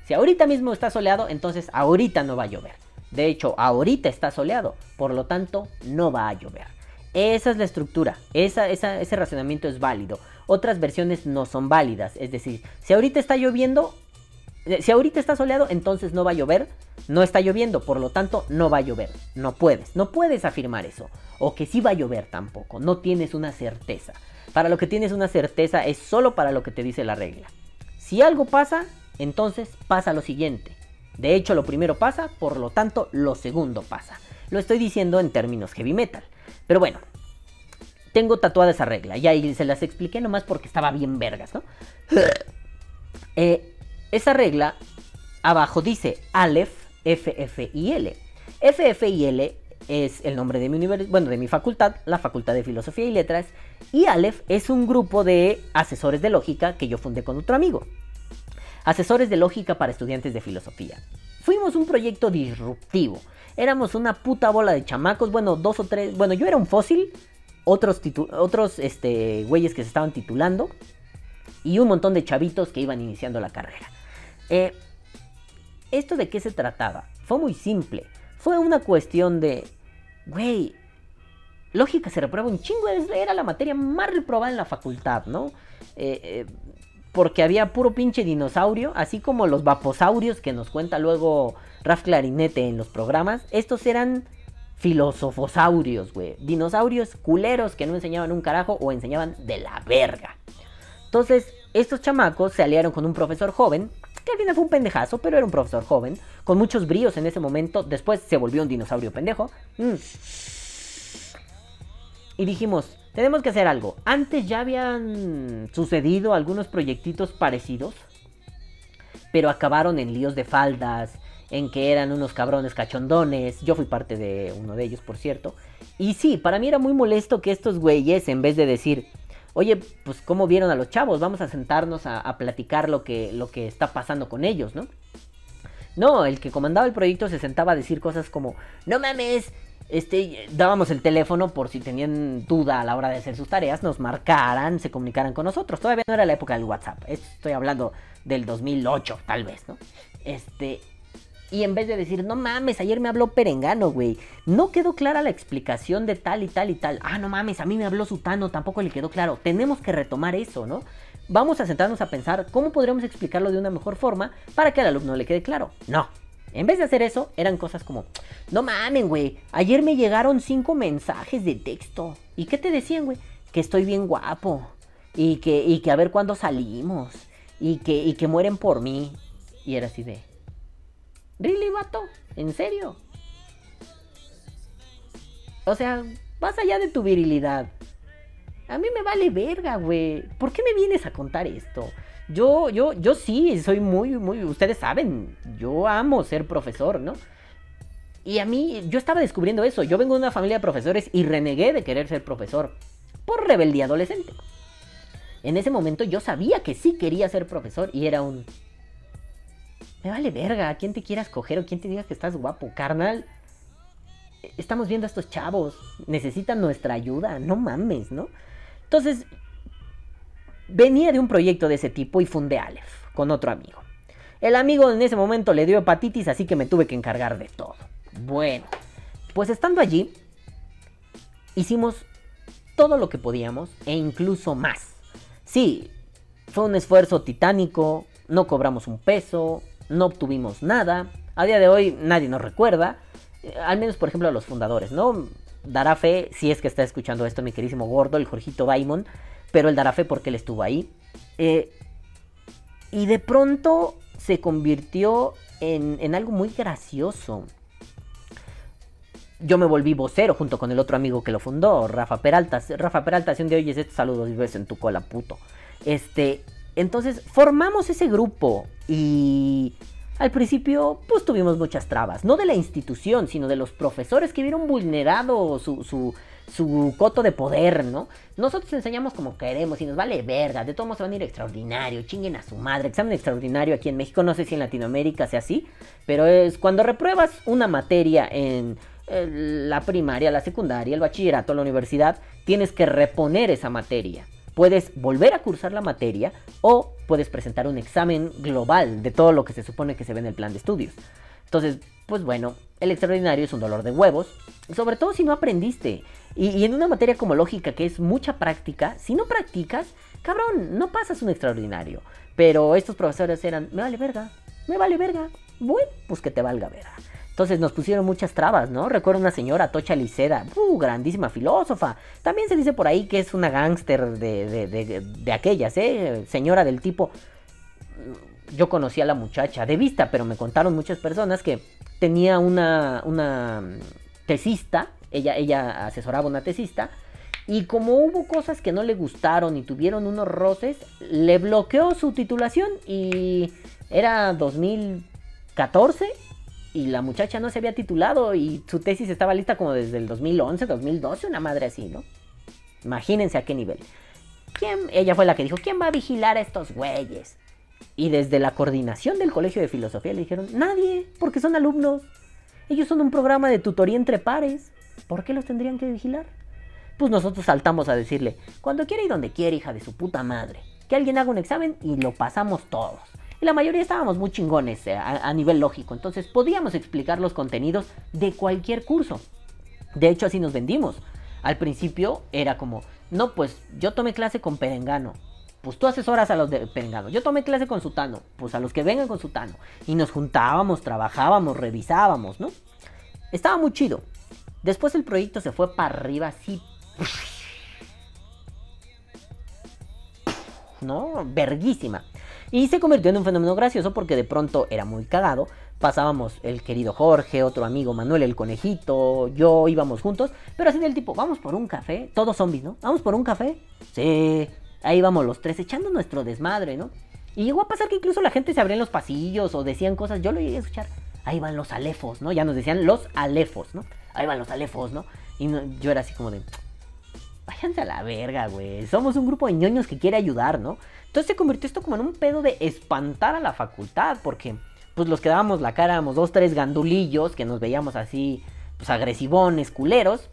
Si ahorita mismo está soleado, entonces ahorita no va a llover. De hecho, ahorita está soleado, por lo tanto no va a llover. Esa es la estructura, ese razonamiento es válido. Otras versiones no son válidas, es decir, si ahorita está lloviendo, eh, si ahorita está soleado, entonces no va a llover. No está lloviendo, por lo tanto no va a llover. No puedes, no puedes afirmar eso. O que sí va a llover tampoco, no tienes una certeza. Para lo que tienes una certeza es solo para lo que te dice la regla. Si algo pasa, entonces pasa lo siguiente. De hecho, lo primero pasa, por lo tanto, lo segundo pasa. Lo estoy diciendo en términos heavy metal. Pero bueno, tengo tatuada esa regla. Y ahí se las expliqué nomás porque estaba bien vergas, ¿no? Eh, esa regla abajo dice Aleph, F, F y L. F, F y L es el nombre de mi bueno, de mi facultad, la Facultad de Filosofía y Letras. Y Aleph es un grupo de asesores de lógica que yo fundé con otro amigo asesores de lógica para estudiantes de filosofía. Fuimos un proyecto disruptivo. Éramos una puta bola de chamacos, bueno, dos o tres, bueno, yo era un fósil, otros, otros este, güeyes que se estaban titulando y un montón de chavitos que iban iniciando la carrera. Eh, ¿Esto de qué se trataba? Fue muy simple. Fue una cuestión de, güey, lógica se reprueba un chingo, era la materia más reprobada en la facultad, ¿no? Eh, eh, porque había puro pinche dinosaurio, así como los vaposaurios que nos cuenta luego Raf Clarinete en los programas. Estos eran filosofosaurios, güey. Dinosaurios culeros que no enseñaban un carajo o enseñaban de la verga. Entonces, estos chamacos se aliaron con un profesor joven, que al final fue un pendejazo, pero era un profesor joven, con muchos bríos en ese momento. Después se volvió un dinosaurio pendejo. Mm. Y dijimos, tenemos que hacer algo. Antes ya habían sucedido algunos proyectitos parecidos, pero acabaron en líos de faldas, en que eran unos cabrones cachondones. Yo fui parte de uno de ellos, por cierto. Y sí, para mí era muy molesto que estos güeyes, en vez de decir, oye, pues cómo vieron a los chavos, vamos a sentarnos a, platicar lo que, lo que está pasando con ellos, ¿no? No, el que comandaba el proyecto se sentaba a decir cosas como, no mames, este, dábamos el teléfono por si tenían duda a la hora de hacer sus tareas, nos marcaran, se comunicaran con nosotros. Todavía no era la época del WhatsApp, estoy hablando del 2008, tal vez, ¿no? Este, y en vez de decir, no mames, ayer me habló Perengano, güey, no quedó clara la explicación de tal y tal y tal. Ah, no mames, a mí me habló Sutano, tampoco le quedó claro. Tenemos que retomar eso, ¿no? vamos a sentarnos a pensar cómo podríamos explicarlo de una mejor forma para que al alumno le quede claro. No. En vez de hacer eso, eran cosas como, no mamen, güey, ayer me llegaron cinco mensajes de texto. ¿Y qué te decían, güey? Que estoy bien guapo. Y que, y que a ver cuándo salimos. Y que, y que mueren por mí. Y era así de... ¿Really, vato? ¿En serio? O sea, vas allá de tu virilidad. A mí me vale verga, güey. ¿Por qué me vienes a contar esto? Yo, yo, yo sí, soy muy, muy, ustedes saben, yo amo ser profesor, ¿no? Y a mí, yo estaba descubriendo eso. Yo vengo de una familia de profesores y renegué de querer ser profesor por rebeldía adolescente. En ese momento yo sabía que sí quería ser profesor y era un... Me vale verga, quién te quieras coger o quién te diga que estás guapo, carnal. Estamos viendo a estos chavos, necesitan nuestra ayuda, no mames, ¿no? Entonces, venía de un proyecto de ese tipo y fundé Aleph con otro amigo. El amigo en ese momento le dio hepatitis, así que me tuve que encargar de todo. Bueno, pues estando allí, hicimos todo lo que podíamos e incluso más. Sí, fue un esfuerzo titánico, no cobramos un peso, no obtuvimos nada. A día de hoy nadie nos recuerda, eh, al menos por ejemplo a los fundadores, ¿no? Dará fe, si es que está escuchando esto mi querísimo gordo, el Jorgito Daimon, pero él dará fe porque él estuvo ahí. Eh, y de pronto se convirtió en, en algo muy gracioso yo me volví vocero junto con el otro amigo que lo fundó, Rafa Peralta. Rafa Peralta, si un día oyes estos saludos y ves en tu cola, puto. Este, entonces formamos ese grupo y al principio pues tuvimos muchas trabas, no de la institución, sino de los profesores que vieron vulnerado su, su, su coto de poder, ¿no? Nosotros enseñamos como queremos y nos vale verga, de todos modos se van a ir extraordinario, chinguen a su madre, examen extraordinario aquí en México, no sé si en Latinoamérica sea así, pero es cuando repruebas una materia en la primaria, la secundaria, el bachillerato, la universidad, tienes que reponer esa materia. Puedes volver a cursar la materia o puedes presentar un examen global de todo lo que se supone que se ve en el plan de estudios. Entonces, pues bueno, el extraordinario es un dolor de huevos, sobre todo si no aprendiste. Y, en una materia como lógica, que es mucha práctica, si no practicas, cabrón, no pasas un extraordinario. Pero estos profesores eran, me vale verga, me vale verga. Bueno, pues que te valga verga. Entonces nos pusieron muchas trabas, ¿no? Recuerdo una señora, Tocha Liceda, uh, grandísima filósofa. También se dice por ahí que es una gángster de, de, aquellas, ¿eh? Señora del tipo... Yo conocí a la muchacha de vista, pero me contaron muchas personas que tenía una, una tesista, ella, ella asesoraba una tesista, y como hubo cosas que no le gustaron y tuvieron unos roces, le bloqueó su titulación y era 2014 y la muchacha no se había titulado y su tesis estaba lista como desde el 2011, 2012, una madre así, ¿no? Imagínense a qué nivel. ¿Quién? Ella fue la que dijo, ¿quién va a vigilar a estos güeyes? Y desde la coordinación del Colegio de Filosofía le dijeron, nadie, porque son alumnos. Ellos son un programa de tutoría entre pares. ¿Por qué los tendrían que vigilar? Pues nosotros saltamos a decirle, cuando quiera y donde quiera, hija de su puta madre. Que alguien haga un examen y lo pasamos todos. Y la mayoría estábamos muy chingones eh, a, nivel lógico, entonces podíamos explicar los contenidos de cualquier curso. De hecho, así nos vendimos. Al principio era como, no, pues yo tomé clase con Perengano. Pues tú asesoras a los de Perengano. Yo tomé clase con Sutano. Pues a los que vengan con Sutano. Y nos juntábamos, trabajábamos, revisábamos, ¿no? Estaba muy chido. Después el proyecto se fue para arriba así. ¿No? Verguísima. Y se convirtió en un fenómeno gracioso porque de pronto era muy cagado. Pasábamos el querido Jorge, otro amigo Manuel el conejito, yo íbamos juntos, pero así del tipo, vamos por un café, todos zombies, ¿no? Vamos por un café. Sí, ahí vamos los tres echando nuestro desmadre, ¿no? Y llegó a pasar que incluso la gente se abría en los pasillos o decían cosas, yo lo iba a escuchar. Ahí van los alefos, ¿no? Ya nos decían los alefos, ¿no? Ahí van los alefos, ¿no? Y yo era así como de, váyanse a la verga, güey. Somos un grupo de ñoños que quiere ayudar, ¿no? Entonces se convirtió esto como en un pedo de espantar a la facultad, porque pues los que dábamos la cara éramos dos, tres gandulillos que nos veíamos así, pues agresivones, culeros.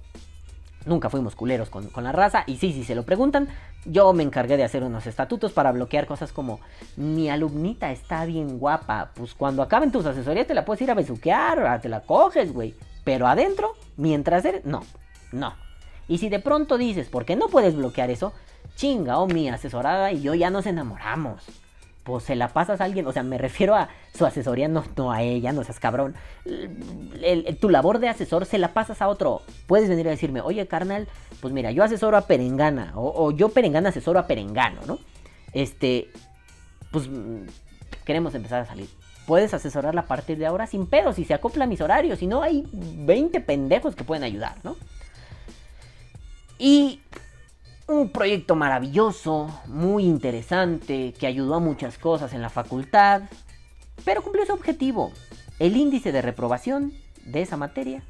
Nunca fuimos culeros con, la raza. Y sí, si se lo preguntan, yo me encargué de hacer unos estatutos para bloquear cosas como mi alumnita está bien guapa. Pues cuando acaben tus asesorías te la puedes ir a besuquear, te la coges, güey. Pero adentro, mientras eres. No, no. Y si de pronto dices, ¿por qué no puedes bloquear eso? Chinga, o mi asesorada y yo ya nos enamoramos. Pues se la pasas a alguien, o sea, me refiero a su asesoría, no, no a ella, no seas cabrón. Tu labor de asesor se la pasas a otro. Puedes venir a decirme, oye, carnal, pues mira, yo asesoro a Perengana, o, o yo Perengana asesoro a Perengano, ¿no? Este, pues mm, queremos empezar a salir. Puedes asesorarla a partir de ahora sin pedos si se acopla a mis horarios. Si no, hay 20 pendejos que pueden ayudar, ¿no? Y un proyecto maravilloso, muy interesante, que ayudó a muchas cosas en la facultad, pero cumplió su objetivo. El índice de reprobación de esa materia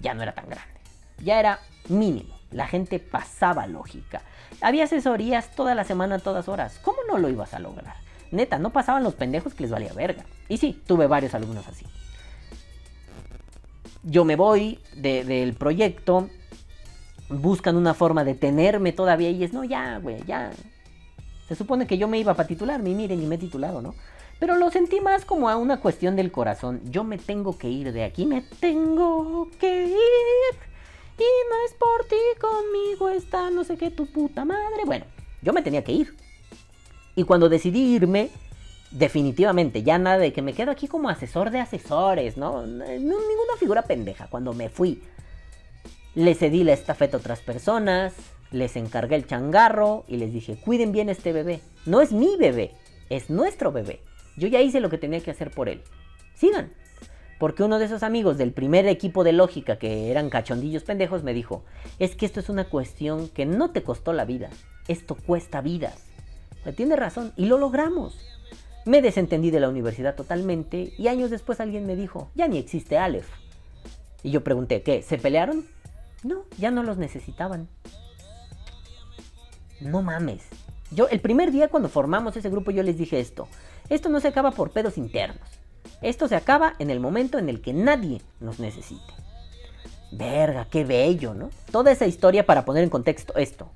ya no era tan grande, ya era mínimo. La gente pasaba lógica. Había asesorías toda la semana, todas horas. ¿Cómo no lo ibas a lograr? Neta, no pasaban los pendejos que les valía verga. Y sí, tuve varios alumnos así. Yo me voy de- del proyecto, buscan una forma de tenerme todavía y es, no, ya, güey, ya. Se supone que yo me iba para titularme y miren, ni me he titulado, ¿no? Pero lo sentí más como a una cuestión del corazón. Yo me tengo que ir de aquí, me tengo que ir. Y no es por ti, conmigo está no sé qué tu puta madre. Bueno, yo me tenía que ir. Y cuando decidí irme, definitivamente, ya nada de que me quedo aquí como asesor de asesores. No- ninguna figura pendeja. Cuando me fui, le cedí la estafeta a otras personas, les encargué el changarro y les dije, cuiden bien este bebé. No es mi bebé, es nuestro bebé. Yo ya hice lo que tenía que hacer por él. Sigan. Porque uno de esos amigos del primer equipo de lógica, que eran cachondillos pendejos, me dijo, es que esto es una cuestión que no te costó la vida, esto cuesta vidas. Tiene razón, y lo logramos. Me desentendí de la universidad totalmente y años después alguien me dijo, ya ni existe Aleph. Y yo pregunté, ¿qué? ¿Se pelearon? No, ya no los necesitaban. No mames. Yo el primer día cuando formamos ese grupo yo les dije esto. Esto no se acaba por pedos internos. Esto se acaba en el momento en el que nadie nos necesite. Verga, qué bello, ¿no? Toda esa historia para poner en contexto esto.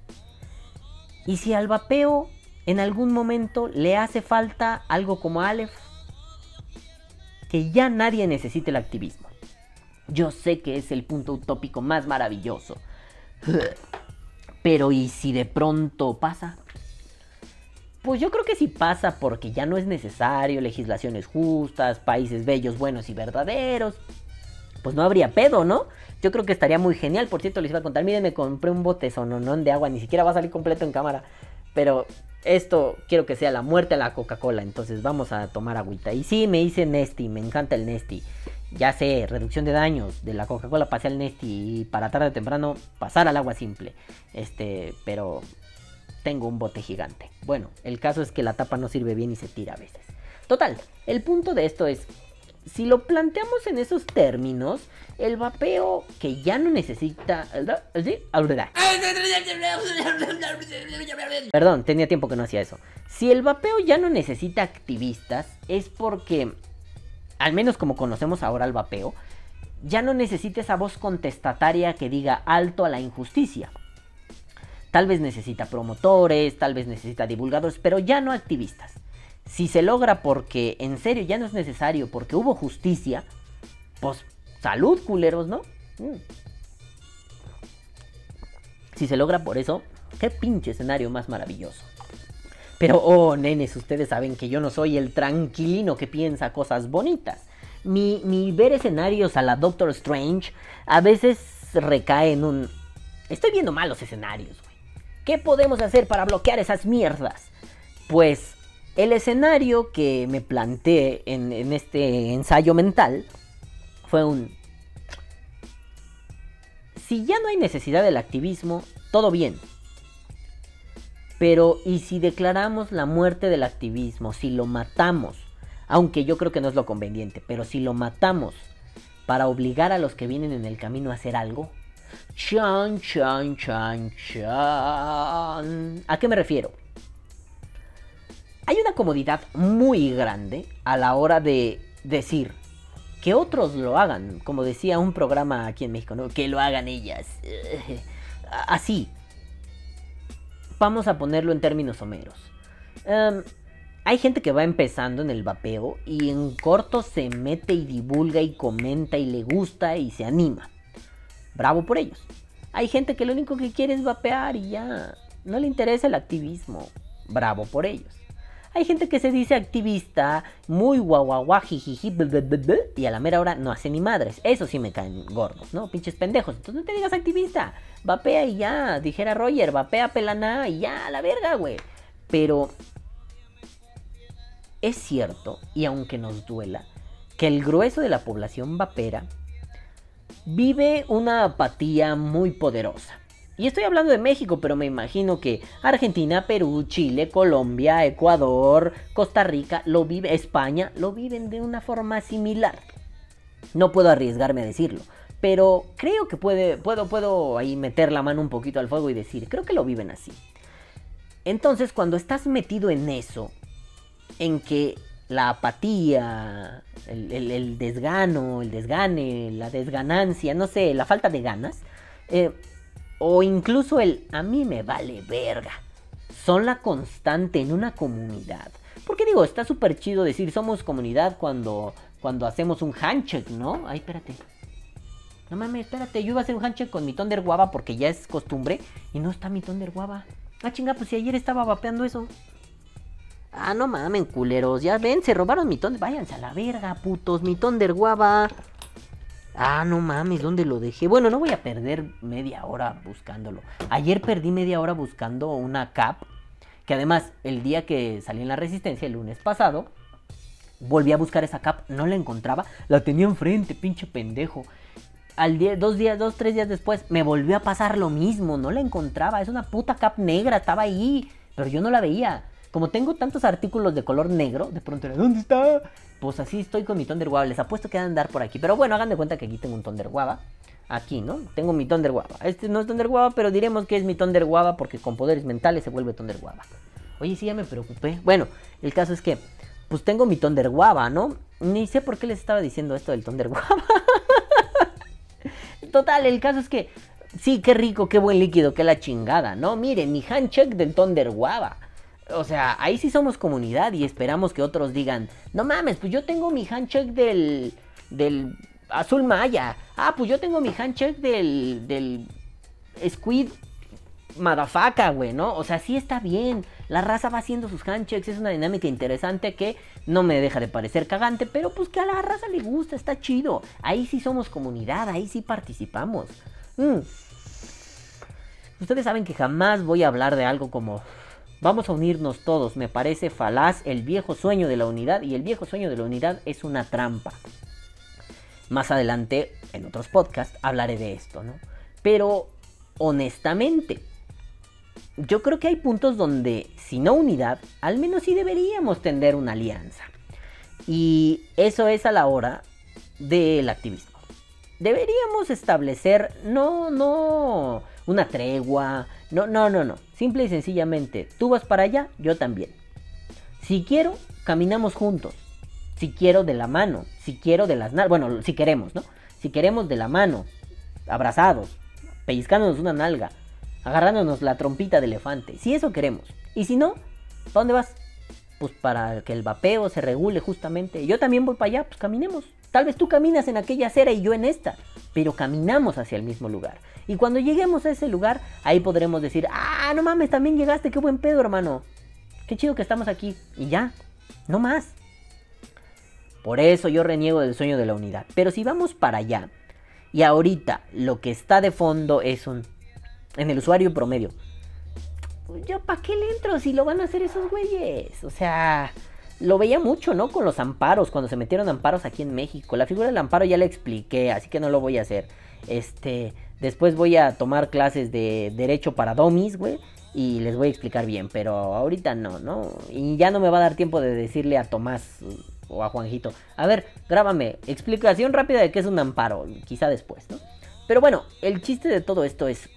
¿Y si al vapeo en algún momento le hace falta algo como Aleph? Que ya nadie necesite el activismo. Yo sé que es el punto utópico más maravilloso. Pero ¿y si de pronto pasa? Pues yo creo que sí pasa porque ya no es necesario, legislaciones justas, países bellos, buenos y verdaderos. Pues no habría pedo, ¿no? Yo creo que estaría muy genial. Por cierto, les iba a contar, miren, me compré un bote sononón de agua, ni siquiera va a salir completo en cámara. Pero esto quiero que sea la muerte a la Coca-Cola, entonces vamos a tomar agüita. Y sí, me hice Nesti, me encanta el Nesti. Ya sé, reducción de daños, de la Coca-Cola pasé al Nesti y para tarde o temprano pasar al agua simple. Este, pero tengo un bote gigante. Bueno, el caso es que la tapa no sirve bien y se tira a veces. Total, el punto de esto es, si lo planteamos en esos términos, el vapeo que ya no necesita... ¿sí? Perdón, tenía tiempo que no hacía eso. Si el vapeo ya no necesita activistas, es porque, al menos como conocemos ahora el vapeo, ya no necesita esa voz contestataria que diga alto a la injusticia. Tal vez necesita promotores, tal vez necesita divulgadores, pero ya no activistas. Si se logra porque en serio ya no es necesario, porque hubo justicia, pues salud, culeros, ¿no? Mm. Si se logra por eso, qué pinche escenario más maravilloso. Pero, oh, nenes, ustedes saben que yo no soy el tranquilino que piensa cosas bonitas. Mi, mi ver escenarios a la Doctor Strange a veces recae en un... Estoy viendo malos escenarios, güey. ¿Qué podemos hacer para bloquear esas mierdas? Pues el escenario que me planteé en, en este ensayo mental fue un... Si ya no hay necesidad del activismo, todo bien. Pero, ¿y si declaramos la muerte del activismo? Si lo matamos, aunque yo creo que no es lo conveniente, pero si lo matamos para obligar a los que vienen en el camino a hacer algo, Chan, chan, chan, chan. ¿A qué me refiero? Hay una comodidad muy grande a la hora de decir que otros lo hagan, como decía un programa aquí en México, ¿no? Que lo hagan ellas. Así. Vamos a ponerlo en términos someros. Um, hay gente que va empezando en el vapeo y en corto se mete y divulga y comenta y le gusta y se anima. Bravo por ellos. Hay gente que lo único que quiere es vapear y ya. no le interesa el activismo. Bravo por ellos. Hay gente que se dice activista, muy guau jijiji, y a la mera hora no hace ni madres. Eso sí me caen gordos, ¿no? Pinches pendejos. Entonces no te digas activista. Vapea y ya, dijera Roger, vapea pelana y ya, a la verga, güey. Pero es cierto, y aunque nos duela, que el grueso de la población vapera vive una apatía muy poderosa. Y estoy hablando de México, pero me imagino que Argentina, Perú, Chile, Colombia, Ecuador, Costa Rica, lo vive, España, lo viven de una forma similar. No puedo arriesgarme a decirlo, pero creo que puede, puedo, puedo ahí meter la mano un poquito al fuego y decir, creo que lo viven así. Entonces, cuando estás metido en eso, en que la apatía, el, desgano, el desgane, la desganancia, no sé, la falta de ganas, eh, o incluso el a mí me vale verga, son la constante en una comunidad. Porque digo, está súper chido decir somos comunidad cuando, cuando hacemos un handshake, ¿no? Ay, espérate. No mames, espérate, yo iba a hacer un handshake con mi Thunder Guava porque ya es costumbre y no está mi Thunder Guava. Ah, chinga, pues si ayer estaba vapeando eso. Ah, no mamen, culeros. Ya ven, se robaron mi Thunder. Váyanse a la verga, putos. Mi Thunder Guava. Ah, no mames, ¿dónde lo dejé? Bueno, no voy a perder media hora buscándolo. Ayer perdí media hora buscando una cap. Que además, el día que salí en la resistencia, el lunes pasado, volví a buscar esa cap, no la encontraba. La tenía enfrente, pinche pendejo. Al día, dos días, dos, tres días después, me volvió a pasar lo mismo. No la encontraba. Es una puta cap negra, estaba ahí. Pero yo no la veía. Como tengo tantos artículos de color negro, de pronto era, ¿dónde está? Pues así estoy con mi Thunder Guava. Les apuesto que van a andar por aquí. Pero bueno, hagan de cuenta que aquí tengo un Thunder Guava. Aquí, ¿no? Tengo mi Thunder Guava. Este no es Thunder Guava, pero diremos que es mi Thunder Guava porque con poderes mentales se vuelve Thunder Guava. Oye, sí, ya me preocupé. Bueno, el caso es que, pues tengo mi Thunder Guava, ¿no? Ni sé por qué les estaba diciendo esto del Thunder Guava. Total, el caso es que, sí, qué rico, qué buen líquido, qué la chingada, ¿no? Miren, mi handshake del Thunder Guava o sea, ahí sí somos comunidad y esperamos que otros digan, no mames, pues yo tengo mi handshake del, del azul maya. Ah, pues yo tengo mi handshake del, del squid madafaca, güey, ¿no? O sea, sí está bien. La raza va haciendo sus handshakes, es una dinámica interesante que no me deja de parecer cagante, pero pues que a la raza le gusta, está chido. Ahí sí somos comunidad, ahí sí participamos. Mm. Ustedes saben que jamás voy a hablar de algo como Vamos a unirnos todos, me parece falaz el viejo sueño de la unidad y el viejo sueño de la unidad es una trampa. Más adelante, en otros podcasts, hablaré de esto, ¿no? Pero, honestamente, yo creo que hay puntos donde, si no unidad, al menos sí deberíamos tender una alianza. Y eso es a la hora del activismo. Deberíamos establecer, no, no, una tregua, no, no, no, no. Simple y sencillamente, tú vas para allá, yo también. Si quiero, caminamos juntos. Si quiero de la mano, si quiero de las nalgas, bueno, si queremos, ¿no? Si queremos de la mano, abrazados, pellizcándonos una nalga, agarrándonos la trompita de elefante. Si eso queremos. Y si no, ¿para dónde vas? Pues para que el vapeo se regule justamente. Yo también voy para allá, pues caminemos. Tal vez tú caminas en aquella acera y yo en esta, pero caminamos hacia el mismo lugar. Y cuando lleguemos a ese lugar, ahí podremos decir, ah, no mames, también llegaste, qué buen pedo, hermano. Qué chido que estamos aquí. Y ya, no más. Por eso yo reniego del sueño de la unidad. Pero si vamos para allá, y ahorita lo que está de fondo es un... En el usuario promedio. Pues yo, ¿para qué le entro si lo van a hacer esos güeyes? O sea, lo veía mucho, ¿no? Con los amparos, cuando se metieron amparos aquí en México. La figura del amparo ya la expliqué, así que no lo voy a hacer. Este, Después voy a tomar clases de derecho para domis, güey. Y les voy a explicar bien, pero ahorita no, ¿no? Y ya no me va a dar tiempo de decirle a Tomás o a Juanjito. A ver, grábame. Explicación rápida de qué es un amparo. Quizá después, ¿no? Pero bueno, el chiste de todo esto es...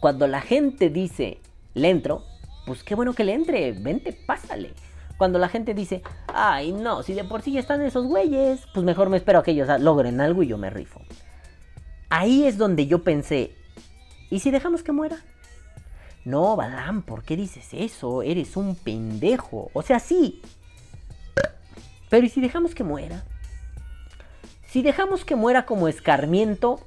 Cuando la gente dice, le entro, pues qué bueno que le entre. Vente, pásale. Cuando la gente dice, ay no, si de por sí ya están esos güeyes, pues mejor me espero a que ellos logren algo y yo me rifo. Ahí es donde yo pensé, ¿y si dejamos que muera? No, Badam, ¿por qué dices eso? Eres un pendejo. O sea, sí. Pero ¿y si dejamos que muera? Si dejamos que muera como escarmiento,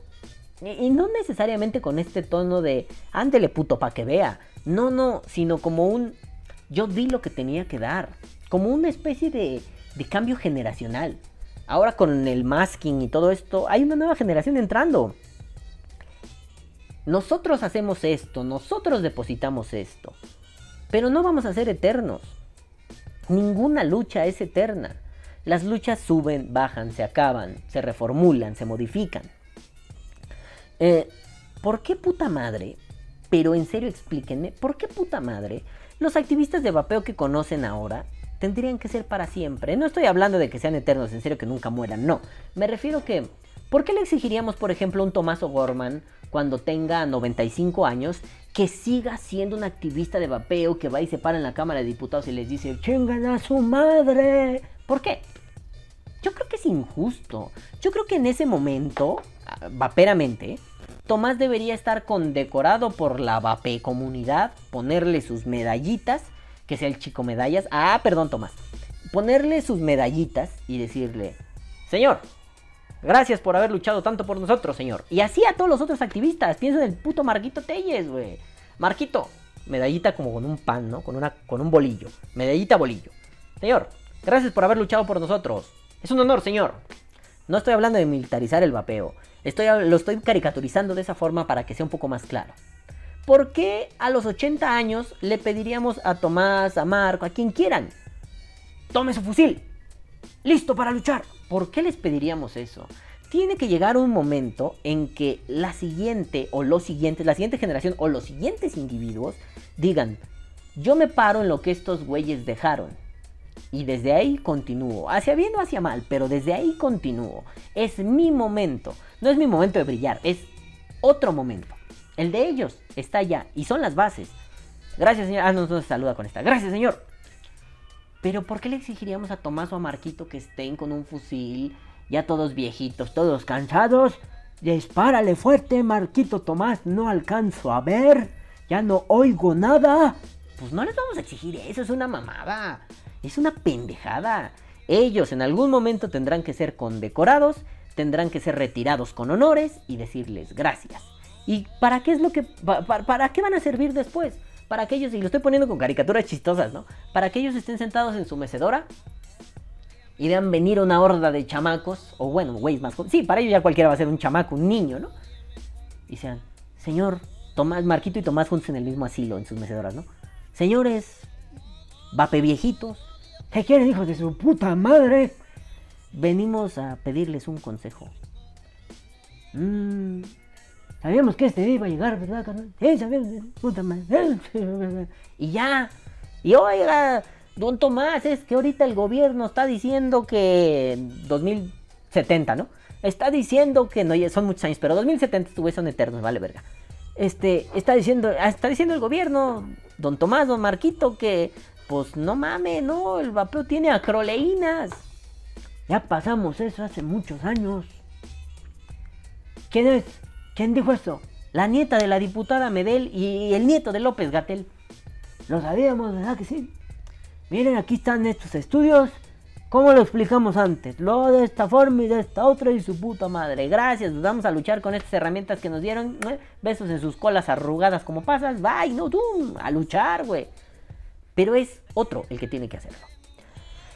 y no necesariamente con este tono de, ándele puto pa' que vea. No, no, sino como un... Yo di lo que tenía que dar. Como una especie de, cambio generacional. Ahora con el masking y todo esto, hay una nueva generación entrando. Nosotros hacemos esto, nosotros depositamos esto. Pero no vamos a ser eternos. Ninguna lucha es eterna. Las luchas suben, bajan, se acaban, se reformulan, se modifican. Eh, ¿Por qué puta madre? Pero en serio explíquenme, ¿por qué puta madre los activistas de vapeo que conocen ahora tendrían que ser para siempre? No estoy hablando de que sean eternos, en serio que nunca mueran, no. Me refiero que, ¿por qué le exigiríamos, por ejemplo, a un Tomaso Gorman cuando tenga 95 años que siga siendo un activista de vapeo que va y se para en la Cámara de Diputados y les dice, chingan a su madre? ¿Por qué? Yo creo que es injusto. Yo creo que en ese momento, vaperamente, Tomás debería estar condecorado por la vape comunidad, ponerle sus medallitas, que sea el chico medallas. Ah, perdón, Tomás. Ponerle sus medallitas y decirle, señor, gracias por haber luchado tanto por nosotros, señor. Y así a todos los otros activistas. Piensa en el puto Marquito Telles, güey. Marquito, medallita como con un pan, ¿no? Con, una, con un bolillo. Medallita bolillo. Señor, gracias por haber luchado por nosotros. Es un honor, señor. No estoy hablando de militarizar el vapeo. Estoy, lo estoy caricaturizando de esa forma para que sea un poco más claro. ¿Por qué a los 80 años le pediríamos a Tomás, a Marco, a quien quieran? Tome su fusil. Listo para luchar. ¿Por qué les pediríamos eso? Tiene que llegar un momento en que la siguiente o los siguientes, la siguiente generación o los siguientes individuos digan, yo me paro en lo que estos güeyes dejaron y desde ahí continúo. Hacia bien o hacia mal, pero desde ahí continúo. Es mi momento. No es mi momento de brillar, es otro momento. El de ellos está allá y son las bases. Gracias, señor. Ah, no, nos saluda con esta. Gracias, señor. Pero ¿por qué le exigiríamos a Tomás o a Marquito que estén con un fusil, ya todos viejitos, todos cansados? Dispárale fuerte, Marquito Tomás, no alcanzo a ver, ya no oigo nada. Pues no les vamos a exigir eso, es una mamada. Es una pendejada. Ellos en algún momento tendrán que ser condecorados, tendrán que ser retirados con honores y decirles gracias. ¿Y para qué es lo que para, qué van a servir después? Para que ellos, y lo estoy poniendo con caricaturas chistosas, ¿no? Para que ellos estén sentados en su mecedora y vean venir una horda de chamacos, o bueno, güeyes más Sí, para ellos ya cualquiera va a ser un chamaco, un niño, ¿no? Y sean, señor, Tomás, Marquito y Tomás juntos en el mismo asilo, en sus mecedoras, ¿no? Señores, vape viejitos, ¿Qué quieren, hijos de su puta madre? Venimos a pedirles un consejo. Mm, sabíamos que este día iba a llegar, ¿verdad, carnal? Sí, sabíamos, puta madre. Y ya. Y oiga, don Tomás, es que ahorita el gobierno está diciendo que 2070, ¿no? Está diciendo que no, son muchos años, pero 2070 estuve son eternos, vale verga. Este, está diciendo, está diciendo el gobierno, don Tomás, don Marquito, que pues no mames, no, el vapeo tiene acroleínas. Ya pasamos eso hace muchos años. ¿Quién es? ¿Quién dijo eso? La nieta de la diputada Medel y el nieto de López Gatel. Lo sabíamos, ¿verdad que sí? Miren, aquí están estos estudios. ¿Cómo lo explicamos antes? Lo de esta forma y de esta otra y su puta madre. Gracias, nos vamos a luchar con estas herramientas que nos dieron. Besos en sus colas arrugadas como pasas. Bye, no, tú, a luchar, güey pero es otro el que tiene que hacerlo.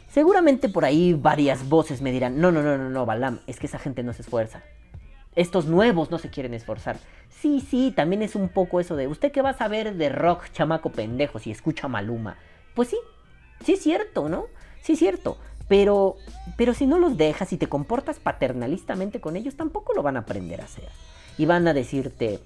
Seguramente por ahí varias voces me dirán, no, no, no, no, no, Balam, es que esa gente no se esfuerza. Estos nuevos no se quieren esforzar. Sí, sí, también es un poco eso de, ¿usted qué va a saber de rock chamaco pendejo si escucha Maluma? Pues sí, sí es cierto, ¿no? Sí es cierto. Pero, pero si no los dejas y te comportas paternalistamente con ellos, tampoco lo van a aprender a hacer. Y van a decirte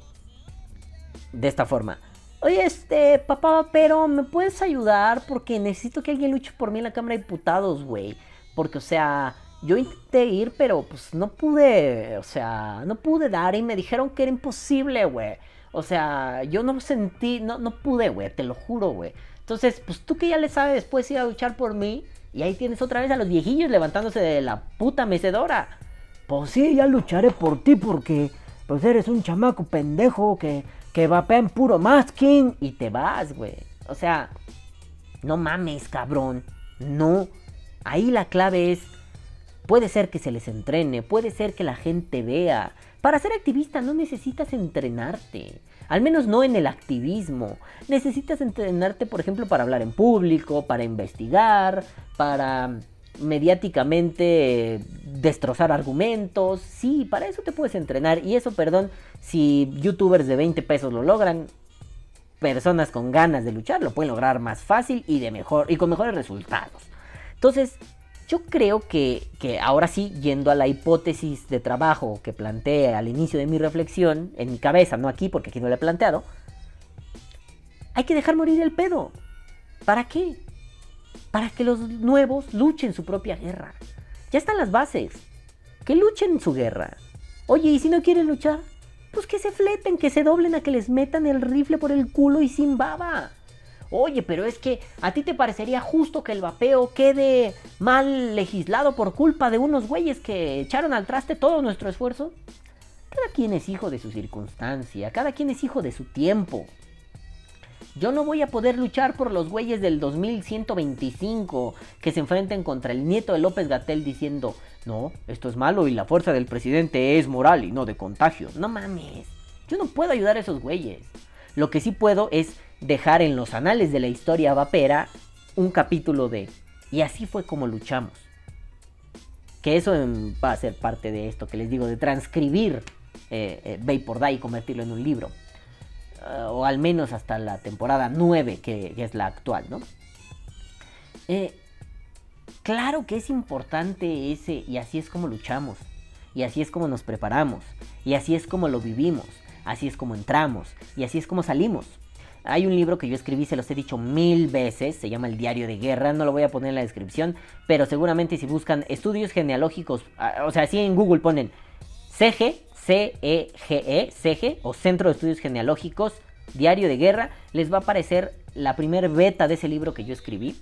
de esta forma, Oye, este, papá, pero ¿me puedes ayudar? Porque necesito que alguien luche por mí en la Cámara de Diputados, güey. Porque, o sea, yo intenté ir, pero pues no pude, o sea, no pude dar y me dijeron que era imposible, güey. O sea, yo no sentí, no, no pude, güey, te lo juro, güey. Entonces, pues tú que ya le sabes después ir a luchar por mí. Y ahí tienes otra vez a los viejillos levantándose de la puta mecedora. Pues sí, ya lucharé por ti porque pues eres un chamaco pendejo que que en puro masking y te vas, güey. O sea, no mames, cabrón. No. Ahí la clave es puede ser que se les entrene, puede ser que la gente vea. Para ser activista no necesitas entrenarte. Al menos no en el activismo. Necesitas entrenarte, por ejemplo, para hablar en público, para investigar, para mediáticamente destrozar argumentos. Sí, para eso te puedes entrenar. Y eso, perdón, si youtubers de 20 pesos lo logran, personas con ganas de luchar lo pueden lograr más fácil y de mejor y con mejores resultados. Entonces, yo creo que, que, ahora sí, yendo a la hipótesis de trabajo que planteé al inicio de mi reflexión, en mi cabeza, no aquí porque aquí no la he planteado, hay que dejar morir el pedo. ¿Para qué? Para que los nuevos luchen su propia guerra. Ya están las bases. Que luchen su guerra. Oye, ¿y si no quieren luchar? Pues que se fleten, que se doblen a que les metan el rifle por el culo y sin baba. Oye, pero es que a ti te parecería justo que el vapeo quede mal legislado por culpa de unos güeyes que echaron al traste todo nuestro esfuerzo. Cada quien es hijo de su circunstancia, cada quien es hijo de su tiempo. Yo no voy a poder luchar por los güeyes del 2125 que se enfrenten contra el nieto de López Gatel diciendo, no, esto es malo y la fuerza del presidente es moral y no de contagio. No mames, yo no puedo ayudar a esos güeyes. Lo que sí puedo es dejar en los anales de la historia vapera un capítulo de y así fue como luchamos. Que eso va a ser parte de esto que les digo, de transcribir eh, eh y convertirlo en un libro. Eh, o al menos hasta la temporada 9, que, es la actual, ¿no? Eh, claro que es importante ese, y así es como luchamos, y así es como nos preparamos, y así es como lo vivimos, así es como entramos, y así es como salimos. Hay un libro que yo escribí, se los he dicho mil veces, se llama El Diario de Guerra, no lo voy a poner en la descripción, pero seguramente si buscan estudios genealógicos, ah, o sea, si en Google ponen CG, C-E-G-E, CG, o Centro de Estudios Genealógicos, Diario de Guerra, les va a aparecer la primer beta de ese libro que yo escribí.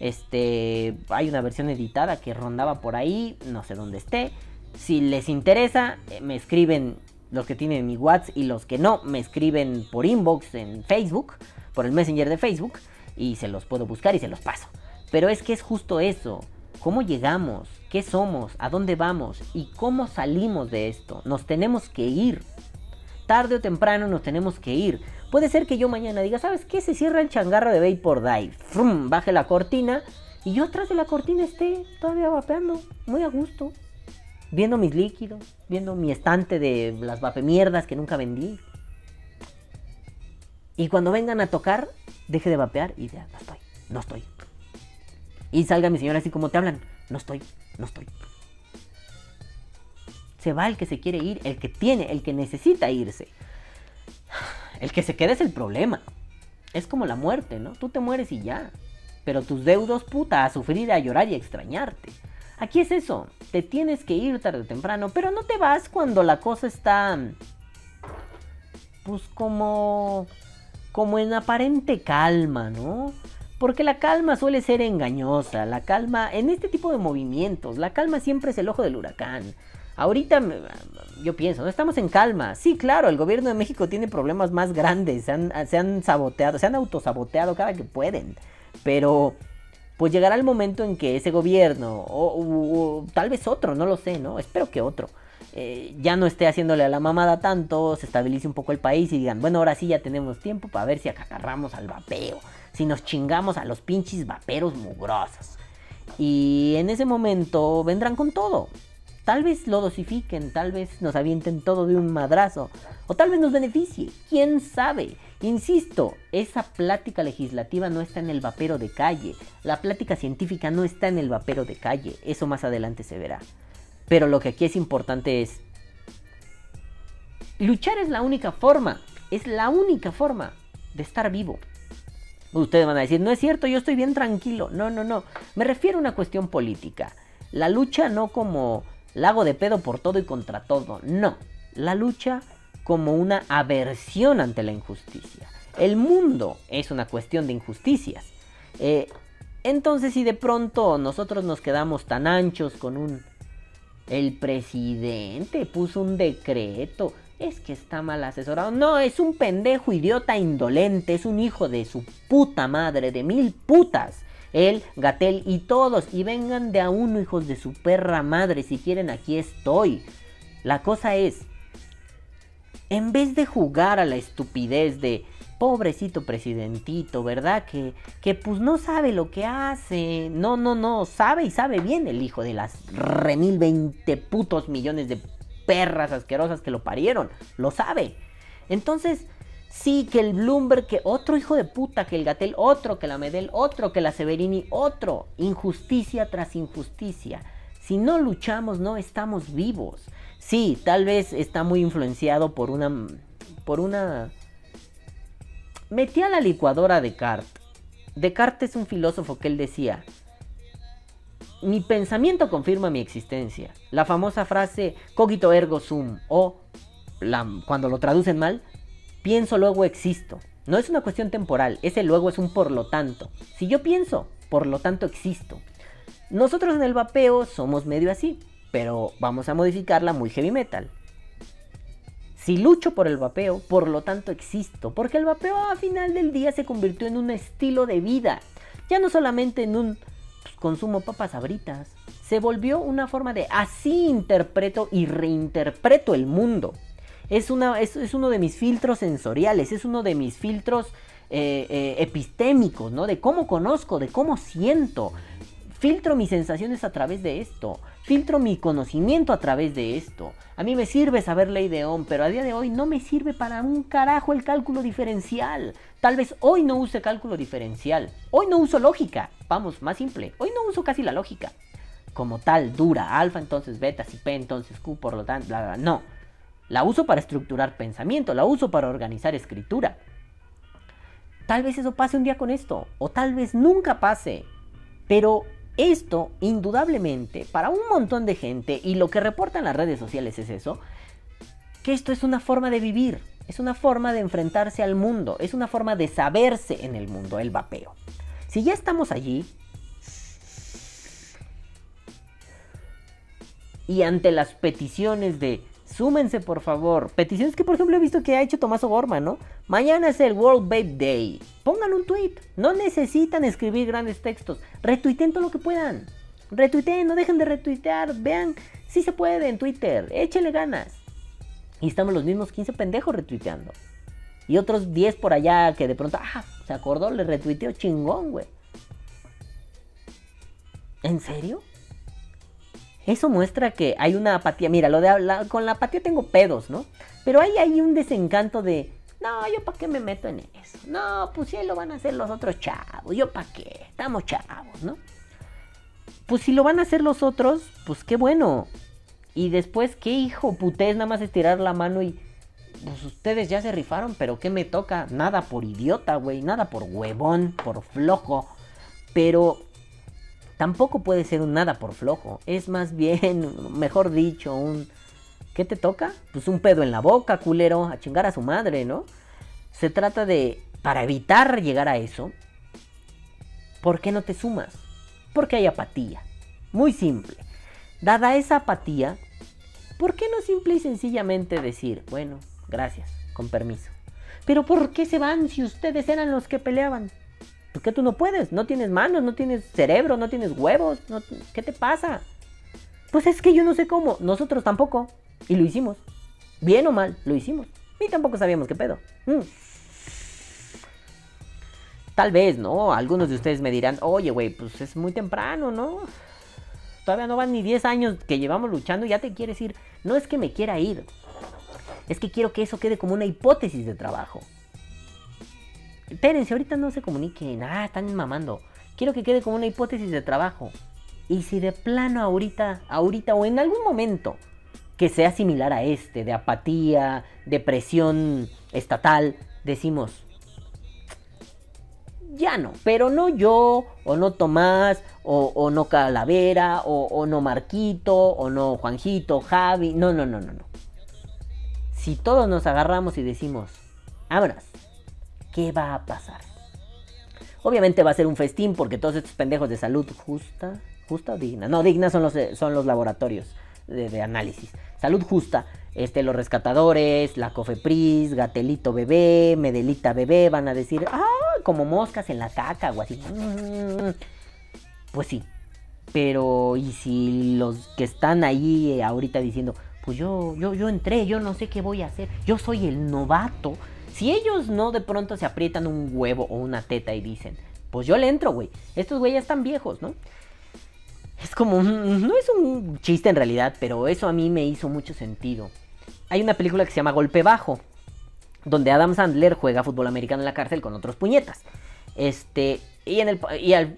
Este, hay una versión editada que rondaba por ahí, no sé dónde esté. Si les interesa, eh, me escriben los que tienen mi WhatsApp y los que no me escriben por inbox en Facebook, por el Messenger de Facebook, y se los puedo buscar y se los paso. Pero es que es justo eso. ¿Cómo llegamos? ¿Qué somos? ¿A dónde vamos? ¿Y cómo salimos de esto? Nos tenemos que ir. Tarde o temprano nos tenemos que ir. Puede ser que yo mañana diga, ¿sabes qué? Se cierra el changarro de Vapor Dive. Frum, baje la cortina y yo atrás de la cortina esté todavía vapeando, muy a gusto viendo mis líquidos, viendo mi estante de las vapemierdas que nunca vendí. Y cuando vengan a tocar, deje de vapear y ya, no estoy, no estoy. Y salga mi señora así como te hablan, no estoy, no estoy. Se va el que se quiere ir, el que tiene, el que necesita irse. El que se queda es el problema. Es como la muerte, ¿no? Tú te mueres y ya. Pero tus deudos, puta, a sufrir, a llorar y a extrañarte. Aquí es eso, te tienes que ir tarde o temprano, pero no te vas cuando la cosa está pues como como en aparente calma, ¿no? Porque la calma suele ser engañosa, la calma en este tipo de movimientos, la calma siempre es el ojo del huracán. Ahorita yo pienso, no estamos en calma. Sí, claro, el gobierno de México tiene problemas más grandes, se han, saboteado, se han autosaboteado cada que pueden. Pero pues llegará el momento en que ese gobierno, o, tal vez otro, no lo sé, ¿no? Espero que otro, eh, ya no esté haciéndole a la mamada tanto, se estabilice un poco el país y digan, bueno, ahora sí ya tenemos tiempo para ver si acatarramos al vapeo, si nos chingamos a los pinches vaperos mugrosos. Y en ese momento vendrán con todo. Tal vez lo dosifiquen, tal vez nos avienten todo de un madrazo, o tal vez nos beneficie, quién sabe. Insisto, esa plática legislativa no está en el vapero de calle, la plática científica no está en el vapero de calle, eso más adelante se verá. Pero lo que aquí es importante es, luchar es la única forma, es la única forma de estar vivo. Ustedes van a decir, no es cierto, yo estoy bien tranquilo. No, no, no. Me refiero a una cuestión política. La lucha no como lago de pedo por todo y contra todo. No. La lucha como una aversión ante la injusticia. El mundo es una cuestión de injusticias. Eh, entonces si de pronto nosotros nos quedamos tan anchos con un... El presidente puso un decreto. Es que está mal asesorado. No, es un pendejo idiota indolente. Es un hijo de su puta madre, de mil putas. Él, Gatel y todos. Y vengan de a uno, hijos de su perra madre. Si quieren, aquí estoy. La cosa es, en vez de jugar a la estupidez de pobrecito presidentito, ¿verdad? Que, que pues no sabe lo que hace. No, no, no, sabe y sabe bien el hijo de las remil veinte putos millones de perras asquerosas que lo parieron. Lo sabe. Entonces, sí, que el Bloomberg, que otro hijo de puta, que el Gatel, otro, que la Medel, otro, que la Severini, otro. Injusticia tras injusticia. Si no luchamos, no estamos vivos. Sí, tal vez está muy influenciado por una. por una Metí a la licuadora Descartes. Descartes es un filósofo que él decía, mi pensamiento confirma mi existencia. La famosa frase cogito ergo sum o cuando lo traducen mal, pienso luego existo. No es una cuestión temporal, ese luego es un por lo tanto. Si yo pienso, por lo tanto existo. Nosotros en el vapeo somos medio así, pero vamos a modificarla muy heavy metal. Si lucho por el vapeo, por lo tanto existo, porque el vapeo a final del día se convirtió en un estilo de vida, ya no solamente en un pues, consumo papas abritas, se volvió una forma de así interpreto y reinterpreto el mundo. Es, una, es, uno de mis filtros sensoriales, es uno de mis filtros eh, eh, epistémicos, ¿no? De cómo conozco, de cómo siento. Filtro mis sensaciones a través de esto. Filtro mi conocimiento a través de esto. A mí me sirve saber ley de Ohm, pero a día de hoy no me sirve para un carajo el cálculo diferencial. Tal vez hoy no use cálculo diferencial. Hoy no uso lógica. Vamos, más simple. Hoy no uso casi la lógica. Como tal, dura. Alfa, entonces beta, si P, entonces Q, por lo tanto, bla, bla. No. La uso para estructurar pensamiento. La uso para organizar escritura. Tal vez eso pase un día con esto. O tal vez nunca pase. Pero esto, indudablemente, para un montón de gente, y lo que reportan las redes sociales es eso, que esto es una forma de vivir, es una forma de enfrentarse al mundo, es una forma de saberse en el mundo, el vapeo. Si ya estamos allí, y ante las peticiones de súmense por favor. Peticiones que por ejemplo he visto que ha hecho Tomaso Gorman, ¿no? Mañana es el World Vape Day. Pongan un tweet. No necesitan escribir grandes textos. Retuiteen todo lo que puedan. Retuiteen, no dejen de retuitear. Vean, si se puede en Twitter. Échenle ganas. Y estamos los mismos 15 pendejos retuiteando. Y otros 10 por allá que de pronto, ah, se acordó, le retuiteo chingón, güey. ¿En serio? Eso muestra que hay una apatía. Mira, lo de con la apatía tengo pedos, ¿no? Pero ahí hay un desencanto de, no, yo para qué me meto en eso. No, pues sí lo van a hacer los otros chavos. Yo para qué, estamos chavos, ¿no? Pues si lo van a hacer los otros, pues qué bueno. Y después, qué hijo putés, nada más estirar la mano y... Pues ustedes ya se rifaron, pero ¿qué me toca? Nada por idiota, güey. Nada por huevón, por flojo. Pero tampoco puede ser un nada por flojo. Es más bien, mejor dicho, un... ¿Qué te toca? Pues un pedo en la boca, culero, a chingar a su madre, ¿no? Se trata de, para evitar llegar a eso, ¿por qué no te sumas? Porque hay apatía. Muy simple. Dada esa apatía, ¿por qué no simple y sencillamente decir, bueno, gracias, con permiso? Pero ¿por qué se van si ustedes eran los que peleaban? ¿Por qué tú no puedes? No tienes manos, no tienes cerebro, no tienes huevos. ¿Qué te pasa? Pues es que yo no sé cómo. Nosotros tampoco. Y lo hicimos. Bien o mal, lo hicimos. Y tampoco sabíamos qué pedo. Mm. Tal vez, ¿no? Algunos de ustedes me dirán, oye, güey, pues es muy temprano, ¿no? Todavía no van ni 10 años que llevamos luchando y ya te quieres ir. No es que me quiera ir. Es que quiero que eso quede como una hipótesis de trabajo. Espérense, ahorita no se comuniquen. Ah, están mamando. Quiero que quede como una hipótesis de trabajo. Y si de plano ahorita, ahorita o en algún momento que sea similar a este, de apatía, depresión estatal, decimos, ya no, pero no yo, o no Tomás, o, no Calavera, o, o, no Marquito, o no Juanjito, Javi, no, no, no, no, no. Si todos nos agarramos y decimos, vámonos, ¿qué va a pasar? Obviamente va a ser un festín porque todos estos pendejos de salud justa, justa o digna, no, digna son los, son los laboratorios de, análisis. Salud justa, este, los rescatadores, la Cofepris, Gatelito bebé, Medelita bebé, van a decir, ah, como moscas en la caca o así. Pues sí. Pero, ¿y si los que están ahí ahorita diciendo, pues yo, yo, yo entré, yo no sé qué voy a hacer, yo soy el novato? Si ellos no de pronto se aprietan un huevo o una teta y dicen, pues yo le entro, güey. Estos güeyes están viejos, ¿no? Es como No es un chiste en realidad, pero eso a mí me hizo mucho sentido. Hay una película que se llama Golpe Bajo, donde Adam Sandler juega fútbol americano en la cárcel con otros puñetas. Este, y en el,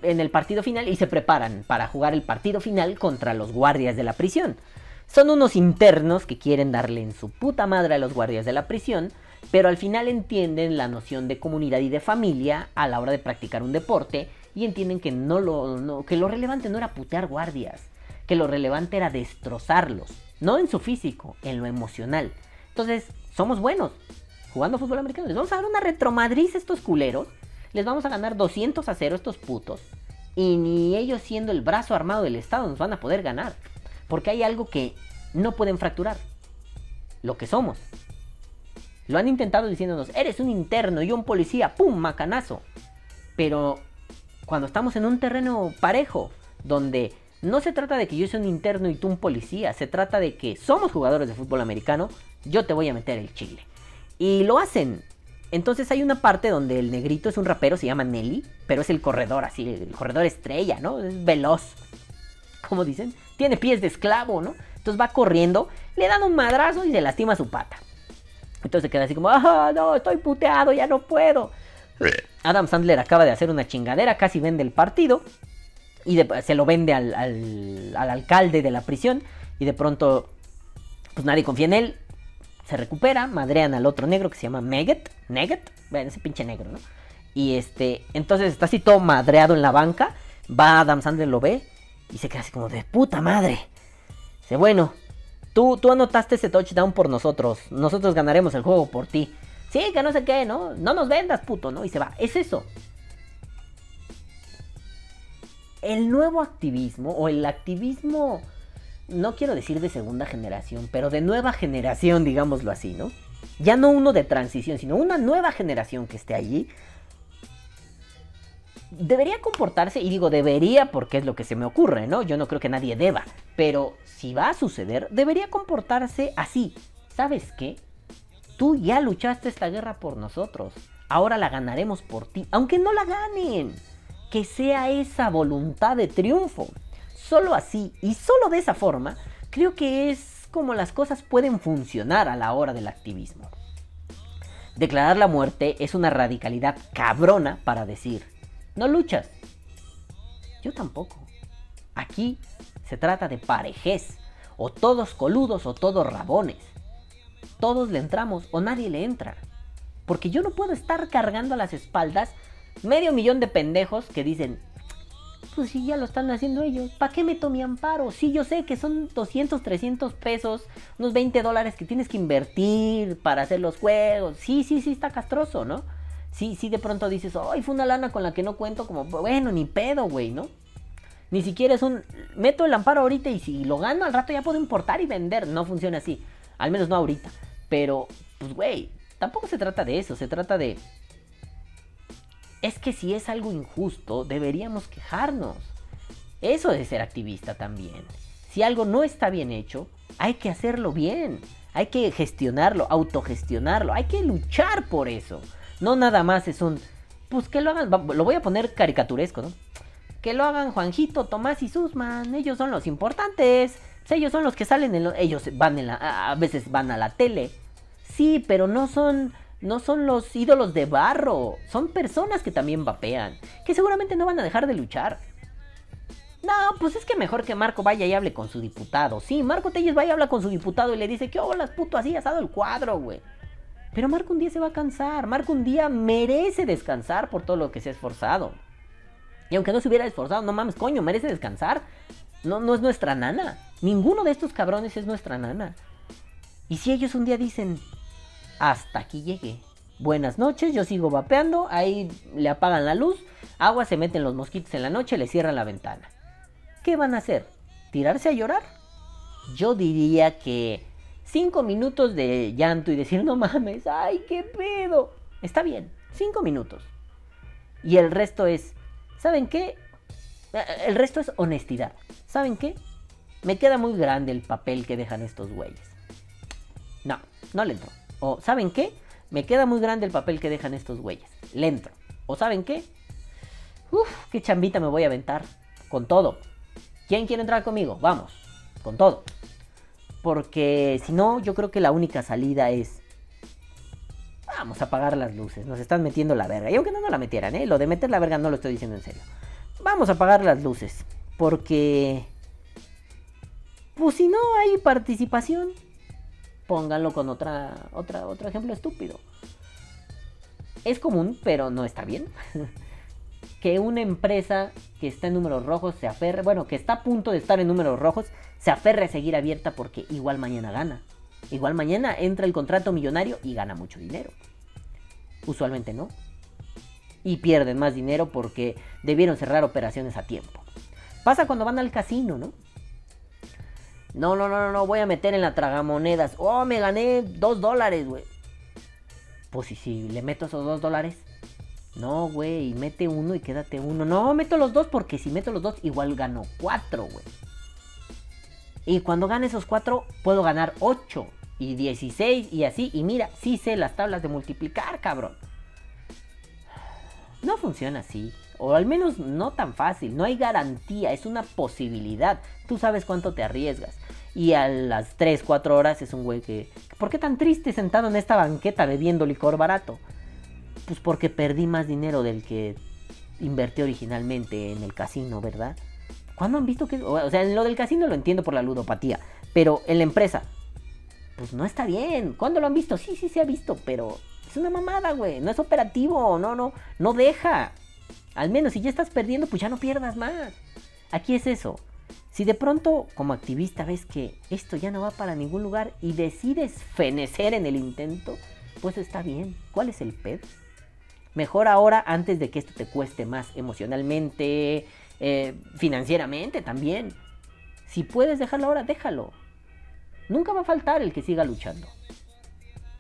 en el partido final, y se preparan para jugar el partido final contra los guardias de la prisión. Son unos internos que quieren darle en su puta madre a los guardias de la prisión, pero al final entienden la noción de comunidad y de familia a la hora de practicar un deporte y entienden que no lo que lo relevante no era putear guardias, que lo relevante era destrozarlos, no en su físico, en lo emocional. Entonces, somos buenos jugando fútbol americano. Les vamos a dar una retromadriz a estos culeros. Les vamos a ganar 200 a 0 estos putos. Y ni ellos siendo el brazo armado del Estado nos van a poder ganar. Porque hay algo que no pueden fracturar. Lo que somos. Lo han intentado diciéndonos, eres un interno y un policía, ¡pum! Macanazo. Pero cuando estamos en un terreno parejo, donde no se trata de que yo sea un interno y tú un policía, se trata de que somos jugadores de fútbol americano, yo te voy a meter el chile. Y lo hacen. Entonces hay una parte donde el negrito es un rapero, se llama Nelly, pero es el corredor, así, el corredor estrella, ¿no? Es veloz. Como dicen, tiene pies de esclavo, ¿no? Entonces va corriendo, le dan un madrazo y se lastima su pata. Entonces se queda así como, ah, no, estoy puteado, ya no puedo. Adam Sandler acaba de hacer una chingadera, casi vende el partido. Y se lo vende al, al, alcalde de la prisión. Y de pronto, pues nadie confía en él. Se recupera, madrean al otro negro que se llama Meget. Neget, bueno, ese pinche negro, ¿no? Y este, entonces está así todo madreado en la banca. Va Adam Sandler, lo ve. Y se queda así como de puta madre. Dice, bueno, Tú, tú anotaste ese touchdown por nosotros. Nosotros ganaremos el juego por ti. Sí, que no sé qué, ¿no? No nos vendas, puto, ¿no? Y se va. Es eso. El nuevo activismo, o el activismo, no quiero decir de segunda generación, pero de nueva generación, digámoslo así, ¿no? Ya no uno de transición, sino una nueva generación que esté allí. Debería comportarse, y digo debería porque es lo que se me ocurre, ¿no? Yo no creo que nadie deba, pero si va a suceder, debería comportarse así. ¿Sabes qué? Tú ya luchaste esta guerra por nosotros. Ahora la ganaremos por ti, aunque no la ganen. Que sea esa voluntad de triunfo. Solo así y solo de esa forma, creo que es como las cosas pueden funcionar a la hora del activismo. Declarar la muerte es una radicalidad cabrona para decir, no luchas. Yo tampoco. Aquí se trata de parejez. O todos coludos o todos rabones. Todos le entramos o nadie le entra. Porque yo no puedo estar cargando a las espaldas medio millón de pendejos que dicen, pues si ya lo están haciendo ellos, ¿para qué meto mi amparo? Sí, yo sé que son 200, 300 pesos, unos 20 dólares que tienes que invertir para hacer los juegos. Sí, sí, sí, está castroso, ¿no? Sí, sí, de pronto dices, ay, fue una lana con la que no cuento, como, bueno, ni pedo, güey, ¿no? Ni siquiera es un. Meto el amparo ahorita y si lo gano al rato ya puedo importar y vender. No funciona así. Al menos no ahorita. Pero, pues, güey, tampoco se trata de eso. Se trata de. Es que si es algo injusto, deberíamos quejarnos. Eso es ser activista también. Si algo no está bien hecho, hay que hacerlo bien. Hay que gestionarlo, autogestionarlo. Hay que luchar por eso. No nada más es un. Pues que lo hagan. Lo voy a poner caricaturesco, ¿no? que lo hagan Juanjito, Tomás y Susman. Ellos son los importantes. Ellos son los que salen en ellos van en la, a veces van a la tele. Sí, pero no son no son los ídolos de barro, son personas que también vapean, que seguramente no van a dejar de luchar. No, pues es que mejor que Marco vaya y hable con su diputado. Sí, Marco Telles vaya y habla con su diputado y le dice, ¿qué las puto así asado el cuadro, güey? Pero Marco un día se va a cansar, Marco un día merece descansar por todo lo que se ha esforzado. Y aunque no se hubiera esforzado, no mames, coño, merece descansar. No, no es nuestra nana. Ninguno de estos cabrones es nuestra nana. Y si ellos un día dicen, hasta aquí llegué. Buenas noches, yo sigo vapeando, ahí le apagan la luz, agua se meten los mosquitos en la noche, le cierran la ventana. ¿Qué van a hacer? ¿Tirarse a llorar? Yo diría que cinco minutos de llanto y decir, no mames, ay, qué pedo. Está bien, cinco minutos. Y el resto es, ¿saben qué? Eh, El resto es honestidad. ¿Saben qué? Me queda muy grande el papel que dejan estos güeyes. No, no le entro. O ¿saben qué? Me queda muy grande el papel que dejan estos güeyes. Le entro. O ¿saben qué? Uf, qué chambita me voy a aventar. Con todo. ¿Quién quiere entrar conmigo? Vamos. Con todo. Porque si no, yo creo que la única salida es... Vamos a apagar las luces. Nos están metiendo la verga. Y aunque no nos la metieran, ¿eh? Lo de meter la verga no lo estoy diciendo en serio. Vamos a apagar las luces. Porque... Pues si no hay participación, pónganlo con otra, otra, otro ejemplo estúpido. Es común, pero no está bien. que una empresa que está en números rojos se aferre, bueno, que está a punto de estar en números rojos, se aferre a seguir abierta porque igual mañana gana. Igual mañana entra el contrato millonario y gana mucho dinero. Usualmente no. Y pierden más dinero porque debieron cerrar operaciones a tiempo. Pasa cuando van al casino, ¿no? No, no, no, no, voy a meter en la tragamonedas. Oh, me gané dos dólares, güey. Pues y si le meto esos dos dólares. No, güey, mete uno y quédate uno. No, meto los dos porque si meto los dos igual gano cuatro, güey. Y cuando gane esos cuatro, puedo ganar ocho y 16 y así. Y mira, sí sé las tablas de multiplicar, cabrón. No funciona así. O al menos no tan fácil. No hay garantía. Es una posibilidad. Tú sabes cuánto te arriesgas. Y a las 3, 4 horas es un güey que... ¿Por qué tan triste sentado en esta banqueta bebiendo licor barato? Pues porque perdí más dinero del que invertí originalmente en el casino, ¿verdad? ¿Cuándo han visto que.? O sea, en lo del casino lo entiendo por la ludopatía. Pero en la empresa. Pues no está bien. ¿Cuándo lo han visto? Sí, sí se ha visto. Pero es una mamada, güey. No es operativo. No, no. No deja. Al menos si ya estás perdiendo, pues ya no pierdas más. Aquí es eso. Si de pronto, como activista, ves que esto ya no va para ningún lugar y decides fenecer en el intento, pues está bien. ¿Cuál es el ped? Mejor ahora antes de que esto te cueste más emocionalmente, eh, financieramente también. Si puedes dejarlo ahora, déjalo. Nunca va a faltar el que siga luchando.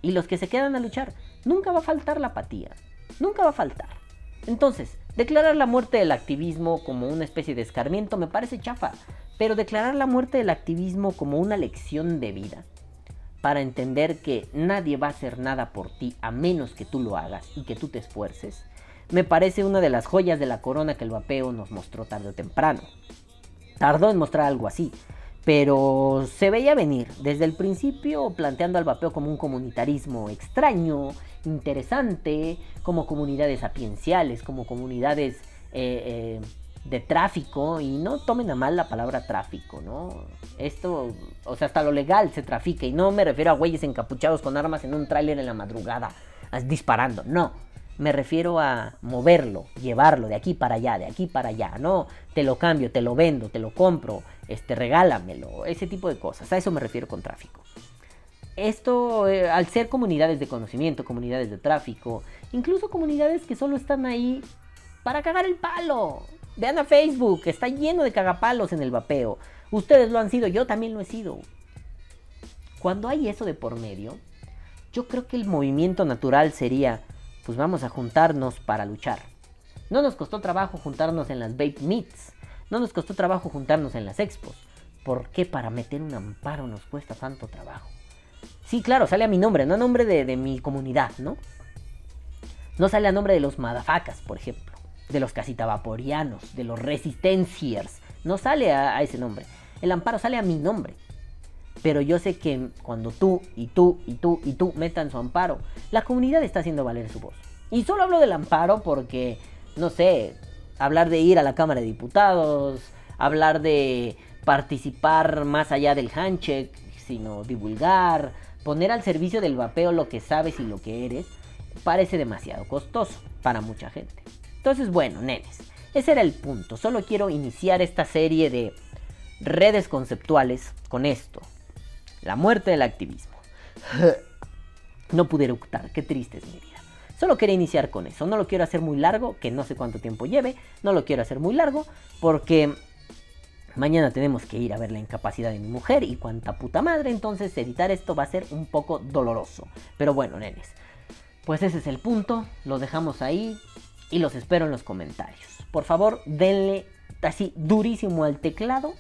Y los que se quedan a luchar, nunca va a faltar la apatía. Nunca va a faltar. Entonces, declarar la muerte del activismo como una especie de escarmiento me parece chafa. Pero declarar la muerte del activismo como una lección de vida para entender que nadie va a hacer nada por ti a menos que tú lo hagas y que tú te esfuerces, me parece una de las joyas de la corona que el vapeo nos mostró tarde o temprano. Tardó en mostrar algo así, pero se veía venir desde el principio planteando al vapeo como un comunitarismo extraño, interesante, como comunidades sapienciales, como comunidades eh, eh, de tráfico, y no tomen a mal la palabra tráfico, ¿no? Esto, o sea, hasta lo legal se trafica, y no me refiero a güeyes encapuchados con armas en un tráiler en la madrugada, disparando, no. Me refiero a moverlo, llevarlo de aquí para allá, de aquí para allá, ¿no? Te lo cambio, te lo vendo, te lo compro, este, regálamelo, ese tipo de cosas. A eso me refiero con tráfico. Esto, eh, al ser comunidades de conocimiento, comunidades de tráfico, incluso comunidades que solo están ahí para cagar el palo. Vean a Facebook, está lleno de cagapalos en el vapeo. Ustedes lo han sido, yo también lo he sido. Cuando hay eso de por medio, yo creo que el movimiento natural sería, pues vamos a juntarnos para luchar. No nos costó trabajo juntarnos en las Vape Meets. No nos costó trabajo juntarnos en las expos. ¿Por qué para meter un amparo nos cuesta tanto trabajo? Sí, claro, sale a mi nombre, no a nombre de, mi comunidad, ¿no? No sale a nombre de los madafacas, por ejemplo. De los casitavaporianos, de los resistenciers. No sale a ese nombre. El amparo sale a mi nombre. Pero yo sé que cuando tú y tú y tú y tú metan su amparo, la comunidad está haciendo valer su voz. Y solo hablo del amparo porque, no sé, hablar de ir a la Cámara de Diputados, hablar de participar más allá del handshake, sino divulgar, poner al servicio del vapeo lo que sabes y lo que eres, parece demasiado costoso para mucha gente. Entonces, bueno, nenes, ese era el punto. Solo quiero iniciar esta serie de redes conceptuales con esto. La muerte del activismo. No pude eructar, qué triste es mi vida. Solo quería iniciar con eso. No lo quiero hacer muy largo, que no sé cuánto tiempo lleve. No lo quiero hacer muy largo porque mañana tenemos que ir a ver la incapacidad de mi mujer y cuánta puta madre. Entonces editar esto va a ser un poco doloroso. Pero bueno, nenes. Pues ese es el punto. Lo dejamos ahí y los espero en los comentarios. Por favor, denle así durísimo al teclado,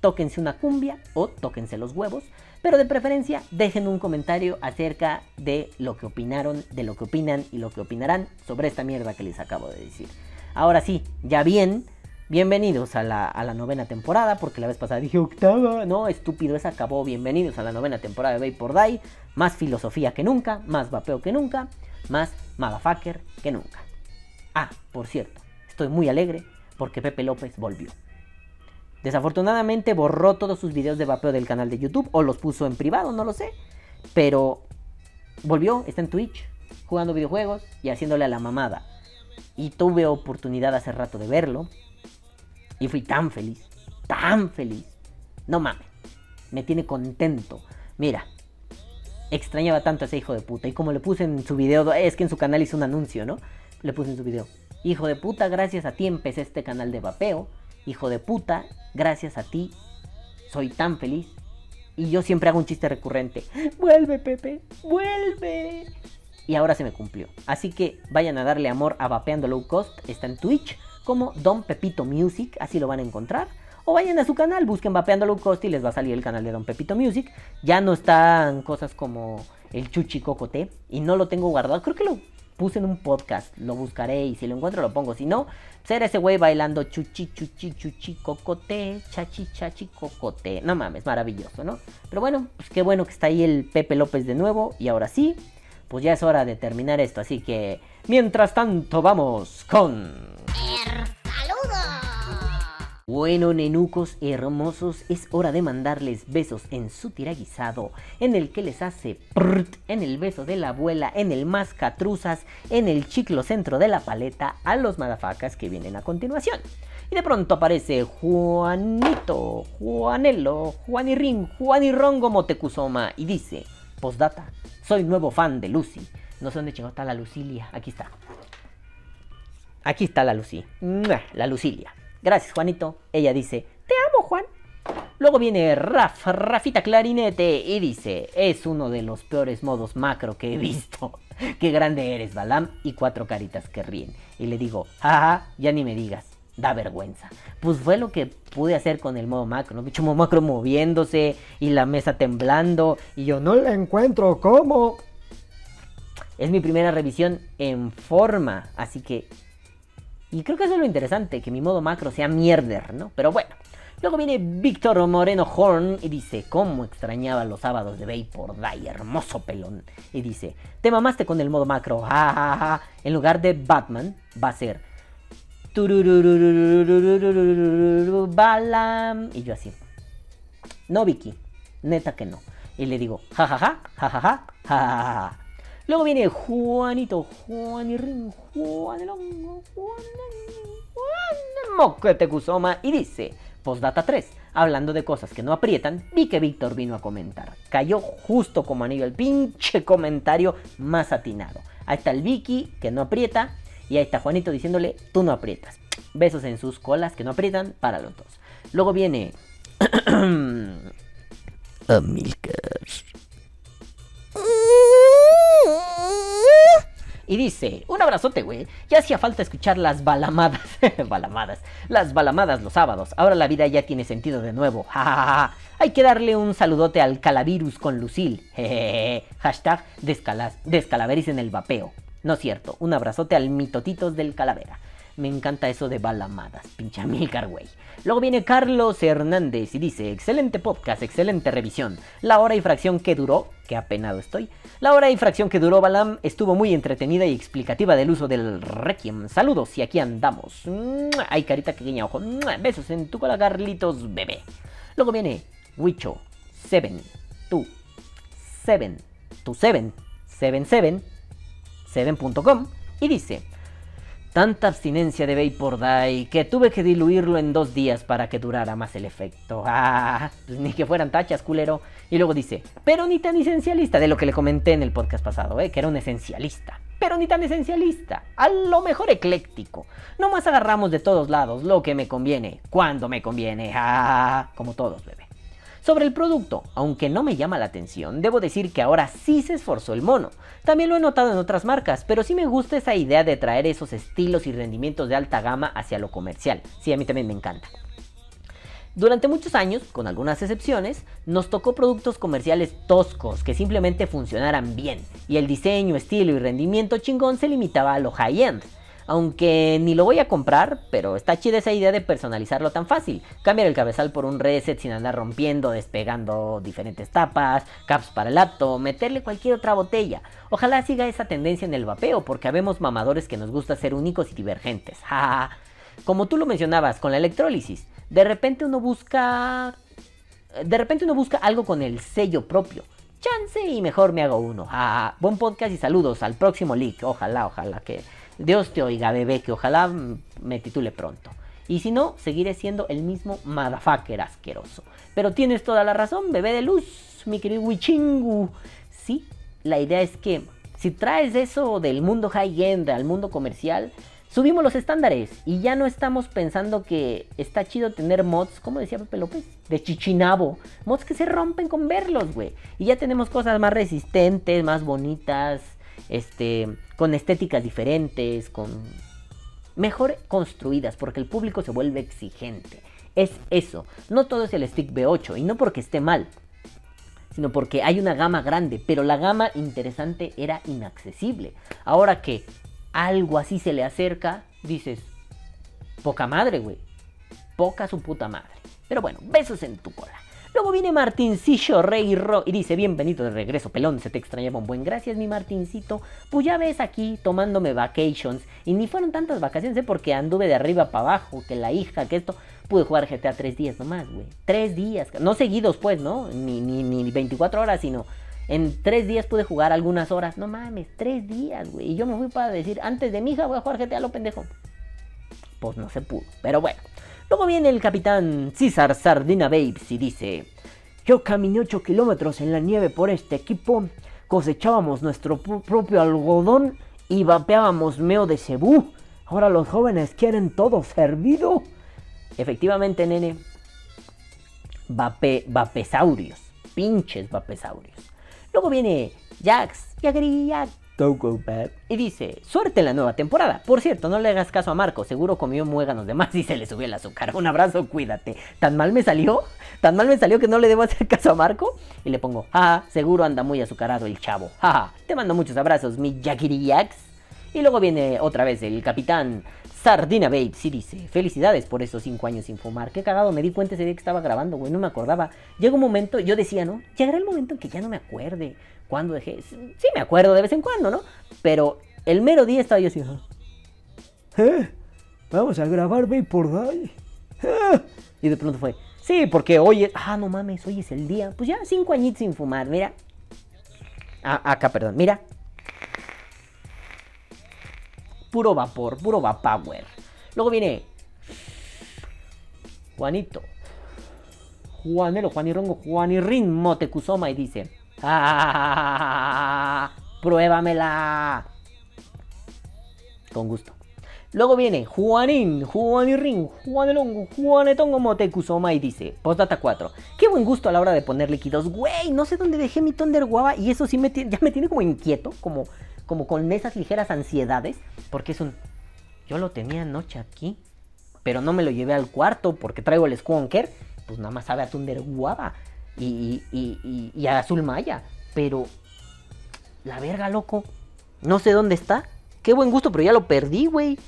tóquense una cumbia o tóquense los huevos, pero de preferencia dejen un comentario acerca de lo que opinaron, de lo que opinan y lo que opinarán sobre esta mierda que les acabo de decir. Ahora sí, ya bien, bienvenidos a la, novena temporada, porque la vez pasada dije octava, no, estúpido, esa acabó, bienvenidos a la novena temporada de Vapor Die, más filosofía que nunca, más vapeo que nunca, más motherfucker que nunca. Ah, por cierto, estoy muy alegre porque Pepe López volvió. Desafortunadamente borró todos sus videos de vapeo del canal de YouTube o los puso en privado, no lo sé. Pero volvió, está en Twitch, jugando videojuegos y haciéndole a la mamada. Y tuve oportunidad hace rato de verlo. Y fui tan feliz, tan feliz. No mames, me tiene contento. Mira, extrañaba tanto a ese hijo de puta. Y como le puse en su video, es que en su canal hizo un anuncio, ¿no? Le puse en su video. Hijo de puta, gracias a ti empecé este canal de vapeo. Hijo de puta, gracias a ti soy tan feliz. Y yo siempre hago un chiste recurrente. Vuelve, Pepe, vuelve. Y ahora se me cumplió. Así que vayan a darle amor a Vapeando Low Cost. Está en Twitch como Don Pepito Music, así lo van a encontrar. O vayan a su canal, busquen Vapeando Low Cost y les va a salir el canal de Don Pepito Music. Ya no están cosas como el Chuchi Cocote. Y no lo tengo guardado. Creo que lo puse en un podcast, lo buscaré y si lo encuentro lo pongo. Si no, ser ese güey bailando chuchi, chuchi, chuchi, cocote, chachi, chachi, cocote. No mames, maravilloso, ¿no? Pero bueno, pues qué bueno que está ahí el Pepe López de nuevo. Y ahora sí, pues ya es hora de terminar esto. Así que, mientras tanto, vamos con... Bueno, nenucos hermosos, es hora de mandarles besos en su tiraguisado, en el que les hace prrt, en el beso de la abuela, en el mascatruzas, en el chiclo centro de la paleta a los madafacas que vienen a continuación. Y de pronto aparece Juanito, Juanelo, Juanirrin, Juanirongo Motecuzoma y dice, postdata, soy nuevo fan de Lucy. No sé dónde chingó está la Lucilia, aquí está. Aquí está la Lucy, la Lucilia. Gracias, Juanito. Ella dice, te amo, Juan. Luego viene Raf, Rafita Clarinete, y dice, es uno de los peores modos macro que he visto. Qué grande eres, Balam, y cuatro caritas que ríen. Y le digo, jaja, ya ni me digas, da vergüenza. Pues fue lo que pude hacer con el modo macro, ¿no? Bicho modo macro moviéndose y la mesa temblando, y yo no la encuentro, ¿cómo? Es mi primera revisión en forma, así que y creo que eso es lo interesante, que mi modo macro sea mierder, ¿no? Pero bueno. Luego viene Víctor Moreno Horn y dice, ¿cómo extrañaba los sábados de Vapor Die, hermoso pelón? Y dice, te mamaste con el modo macro, ja, En lugar de Batman, va a ser... Balam. Y yo así. No, Vicky, neta que no. Y le digo, jajaja, jajaja, jajaja. Luego viene Juanito, Juanirrin, Juanelongo, Juan, Moquete Kusoma y dice, postdata 3, hablando de cosas que no aprietan, vi que Víctor vino a comentar. Cayó justo como anillo el pinche comentario más atinado. Ahí está el Vicky que no aprieta y ahí está Juanito diciéndole, tú no aprietas. Besos en sus colas que no aprietan para los dos. Luego viene... Amilcar. Y dice, un abrazote, güey. Ya hacía falta escuchar las balamadas. balamadas. Las balamadas los sábados. Ahora la vida ya tiene sentido de nuevo. Hay que darle un saludote al calavirus con Lucil. Hashtag descalaveris en el vapeo. No es cierto. Un abrazote al mitotitos del calavera. Me encanta eso de balamadas. Pinche Milcar, güey. Luego viene Carlos Hernández y dice, excelente podcast, excelente revisión. La hora y fracción que duró, que apenado estoy. La hora y fracción que duró Balam estuvo muy entretenida y explicativa del uso del Requiem. Saludos y aquí andamos. Ay, carita que guiña ojo. Besos en tu cola, Carlitos, bebé. Luego viene Wicho, 7, tú, 7, tu 7, 77, 7.com y dice... Tanta abstinencia de Vapor Die que tuve que diluirlo en dos días para que durara más el efecto. Ah, pues ni que fueran tachas, culero. Y luego dice, pero ni tan esencialista, de lo que le comenté en el podcast pasado, ¿eh? que era un esencialista. Pero ni tan esencialista, a lo mejor ecléctico. No más agarramos de todos lados lo que me conviene, cuando me conviene. Ah, como todos, bebé. Sobre el producto, aunque no me llama la atención, debo decir que ahora sí se esforzó el mono. También lo he notado en otras marcas, pero sí me gusta esa idea de traer esos estilos y rendimientos de alta gama hacia lo comercial. Sí, a mí también me encanta. Durante muchos años, con algunas excepciones, nos tocó productos comerciales toscos que simplemente funcionaran bien, y el diseño, estilo y rendimiento chingón se limitaba a lo high-end. Aunque ni lo voy a comprar, pero está chida esa idea de personalizarlo tan fácil. Cambiar el cabezal por un reset sin andar rompiendo, despegando diferentes tapas, caps para el laptop, meterle cualquier otra botella. Ojalá siga esa tendencia en el vapeo, porque habemos mamadores que nos gusta ser únicos y divergentes. Como tú lo mencionabas con la electrólisis de repente uno busca. De repente uno busca algo con el sello propio. Chance y mejor me hago uno. Ah, buen podcast y saludos al próximo leak. Ojalá, ojalá que Dios te oiga, bebé, que ojalá me titule pronto. Y si no, seguiré siendo el mismo motherfucker asqueroso. Pero tienes toda la razón, bebé de luz, mi querido Wichingu. Sí, la idea es que si traes eso del mundo high-end al mundo comercial, subimos los estándares y ya no estamos pensando que está chido tener mods, como decía Pepe López, de chichinabo. Mods que se rompen con verlos, güey. Y ya tenemos cosas más resistentes, más bonitas, este, con estéticas diferentes, con mejor construidas, porque el público se vuelve exigente. Es eso. No todo es el Stick B8 y no porque esté mal, sino porque hay una gama grande, pero la gama interesante era inaccesible. Ahora que algo así se le acerca, dices, poca madre, güey. Poca su puta madre. Pero bueno, besos en tu cola. Luego viene Martincillo Rey Ro y dice, bienvenido de regreso, pelón, se te extrañaba un buen gracias, mi Martincito. Pues ya ves aquí tomándome vacations. Y ni fueron tantas vacaciones, ¿eh? porque anduve de arriba para abajo, que la hija, que esto. Pude jugar GTA tres días nomás, güey. Tres días, no seguidos pues, ¿no? Ni, ni, ni 24 horas, sino en tres días pude jugar algunas horas. No mames, tres días, güey. Y yo me fui para decir, antes de mi hija voy a jugar GTA lo pendejo. Pues no se pudo. Pero bueno. Luego viene el capitán César Sardina Babes y dice: Yo caminé 8 kilómetros en la nieve por este equipo. Cosechábamos nuestro propio algodón y vapeábamos meo de cebú. Ahora los jóvenes quieren todo servido. Efectivamente, nene. Vape, vapesaurios. Pinches vapesaurios. Luego viene Jax, Jack, y dice, suerte en la nueva temporada. Por cierto, no le hagas caso a Marco, seguro comió muéganos de más y se le subió el azúcar. Un abrazo, cuídate. ¿Tan mal me salió? ¿Tan mal me salió que no le debo hacer caso a Marco? Y le pongo, ah, seguro anda muy azucarado el chavo. Jaja, te mando muchos abrazos, mi Jax. Y luego viene otra vez el capitán Sardina Bates y dice, felicidades por esos cinco años sin fumar. Qué cagado, me di cuenta ese día que estaba grabando, güey, no me acordaba. Llega un momento, yo decía, ¿no? Llegará el momento en que ya no me acuerde. ¿Cuándo dejé? Sí me acuerdo de vez en cuando, ¿no? Pero el mero día estaba yo así, ¿eh? Vamos a grabar por Day. ¿Eh? Y de pronto fue, sí, porque hoy es, ah, no mames, hoy es el día. Pues ya cinco añitos sin fumar, mira. Ah, acá, perdón, mira puro vapor, puro vapower. Luego viene Juanito. Juanelo, Juanirongo, Juanirrin Motecuzoma y dice: ¡Ah! ¡Pruébamela! Con gusto. Luego viene Juanín, Juanirrin, Juanelongo, Juanetongo Motecuzoma y dice, postdata 4, qué buen gusto a la hora de poner líquidos, güey, no sé dónde dejé mi Thunder Guava y eso sí me ya me tiene como inquieto, como como con esas ligeras ansiedades, porque es un, yo lo tenía anoche aquí, pero no me lo llevé al cuarto porque traigo el Squonker, pues nada más sabe a Thunder Guava y, y, y, a Azul Maya, pero la verga, loco, no sé dónde está. Qué buen gusto, pero ya lo perdí, güey.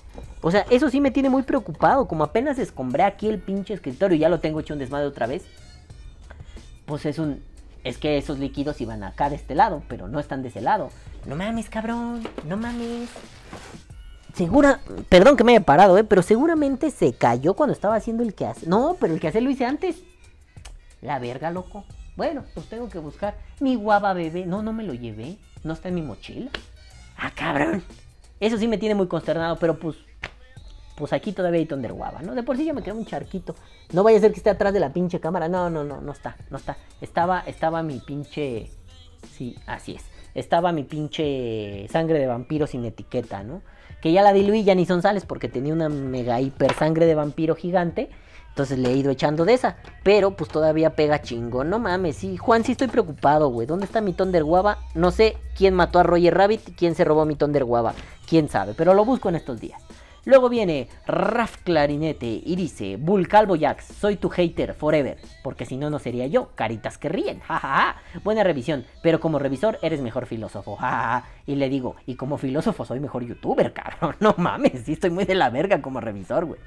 O sea, eso sí me tiene muy preocupado. Como apenas escombré aquí el pinche escritorio y ya lo tengo hecho un desmadre otra vez. Pues es un. Es que esos líquidos iban acá de este lado, pero no están de ese lado. No mames, cabrón. No mames. Segura, perdón que me haya parado, eh, pero seguramente se cayó cuando estaba haciendo el que hace. No, pero el que hace lo hice antes. La verga, loco. Bueno, pues tengo que buscar mi guava bebé. No, no me lo llevé. No está en mi mochila. Ah, cabrón. Eso sí me tiene muy consternado, pero pues. Pues aquí todavía hay Thunder Guava, ¿no? De por sí ya me queda un charquito. No vaya a ser que esté atrás de la pinche cámara. No, no, no, no está, no está. Estaba, estaba mi pinche. Sí, así es. Estaba mi pinche sangre de vampiro sin etiqueta, ¿no? Que ya la diluí, ya ni son sales porque tenía una mega hiper sangre de vampiro gigante. Entonces le he ido echando de esa. Pero pues todavía pega chingo. No mames, sí. Juan, sí estoy preocupado, güey. ¿Dónde está mi Thunder Guava? No sé quién mató a Roger Rabbit, quién se robó mi Thunder Guava. Quién sabe, pero lo busco en estos días. Luego viene Raf Clarinete y dice, Bull Calvo Jax, soy tu hater forever, porque si no, no sería yo, caritas que ríen, jajaja, buena revisión, pero como revisor eres mejor filósofo, jajaja, y le digo, y como filósofo soy mejor youtuber, cabrón, no mames, sí estoy muy de la verga como revisor, güey.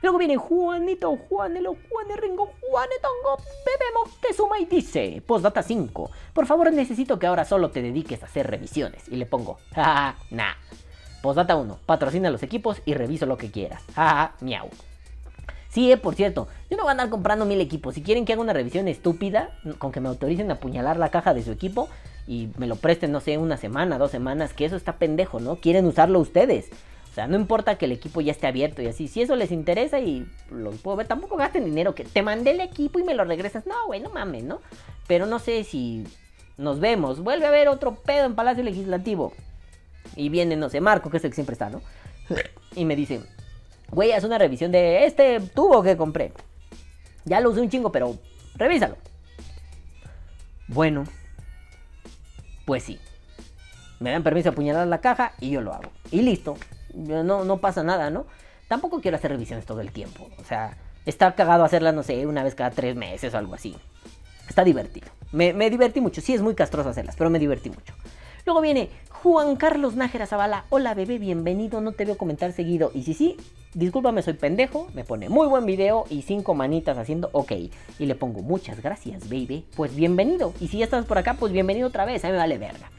Luego viene Juanito, Juanelo, Juanerringo, Juanetongo, Bebemos que suma y dice, postdata 5, por favor necesito que ahora solo te dediques a hacer revisiones, y le pongo, nah. Postdata 1. Patrocina los equipos y reviso lo que quieras. Jaja, miau. Sí, eh, por cierto, yo no voy a andar comprando mil equipos. Si quieren que haga una revisión estúpida, con que me autoricen a apuñalar la caja de su equipo y me lo presten, no sé, una semana, dos semanas, que eso está pendejo, ¿no? Quieren usarlo ustedes. O sea, no importa que el equipo ya esté abierto y así. Si eso les interesa y los puedo ver, tampoco gasten dinero. Que te mandé el equipo y me lo regresas. No, güey, no mames, ¿no? Pero no sé si nos vemos. Vuelve a haber otro pedo en Palacio Legislativo. Y viene, no sé, Marco, que es el que siempre está, ¿no? Y me dice, güey, haz una revisión de este tubo que compré. Ya lo usé un chingo, pero revísalo. Bueno, pues sí. Me dan permiso de apuñalar la caja y yo lo hago. Y listo. No, no pasa nada, ¿no? Tampoco quiero hacer revisiones todo el tiempo. O sea, está cagado hacerlas, no sé, una vez cada tres meses o algo así. Está divertido. Me, me divertí mucho. Sí, es muy castroso hacerlas, pero me divertí mucho. Luego viene Juan Carlos Nájera Zavala. Hola bebé, bienvenido. No te veo comentar seguido. Y si sí, discúlpame, soy pendejo. Me pone muy buen video y cinco manitas haciendo ok. Y le pongo muchas gracias, baby. Pues bienvenido. Y si ya estás por acá, pues bienvenido otra vez. A mí me vale verga.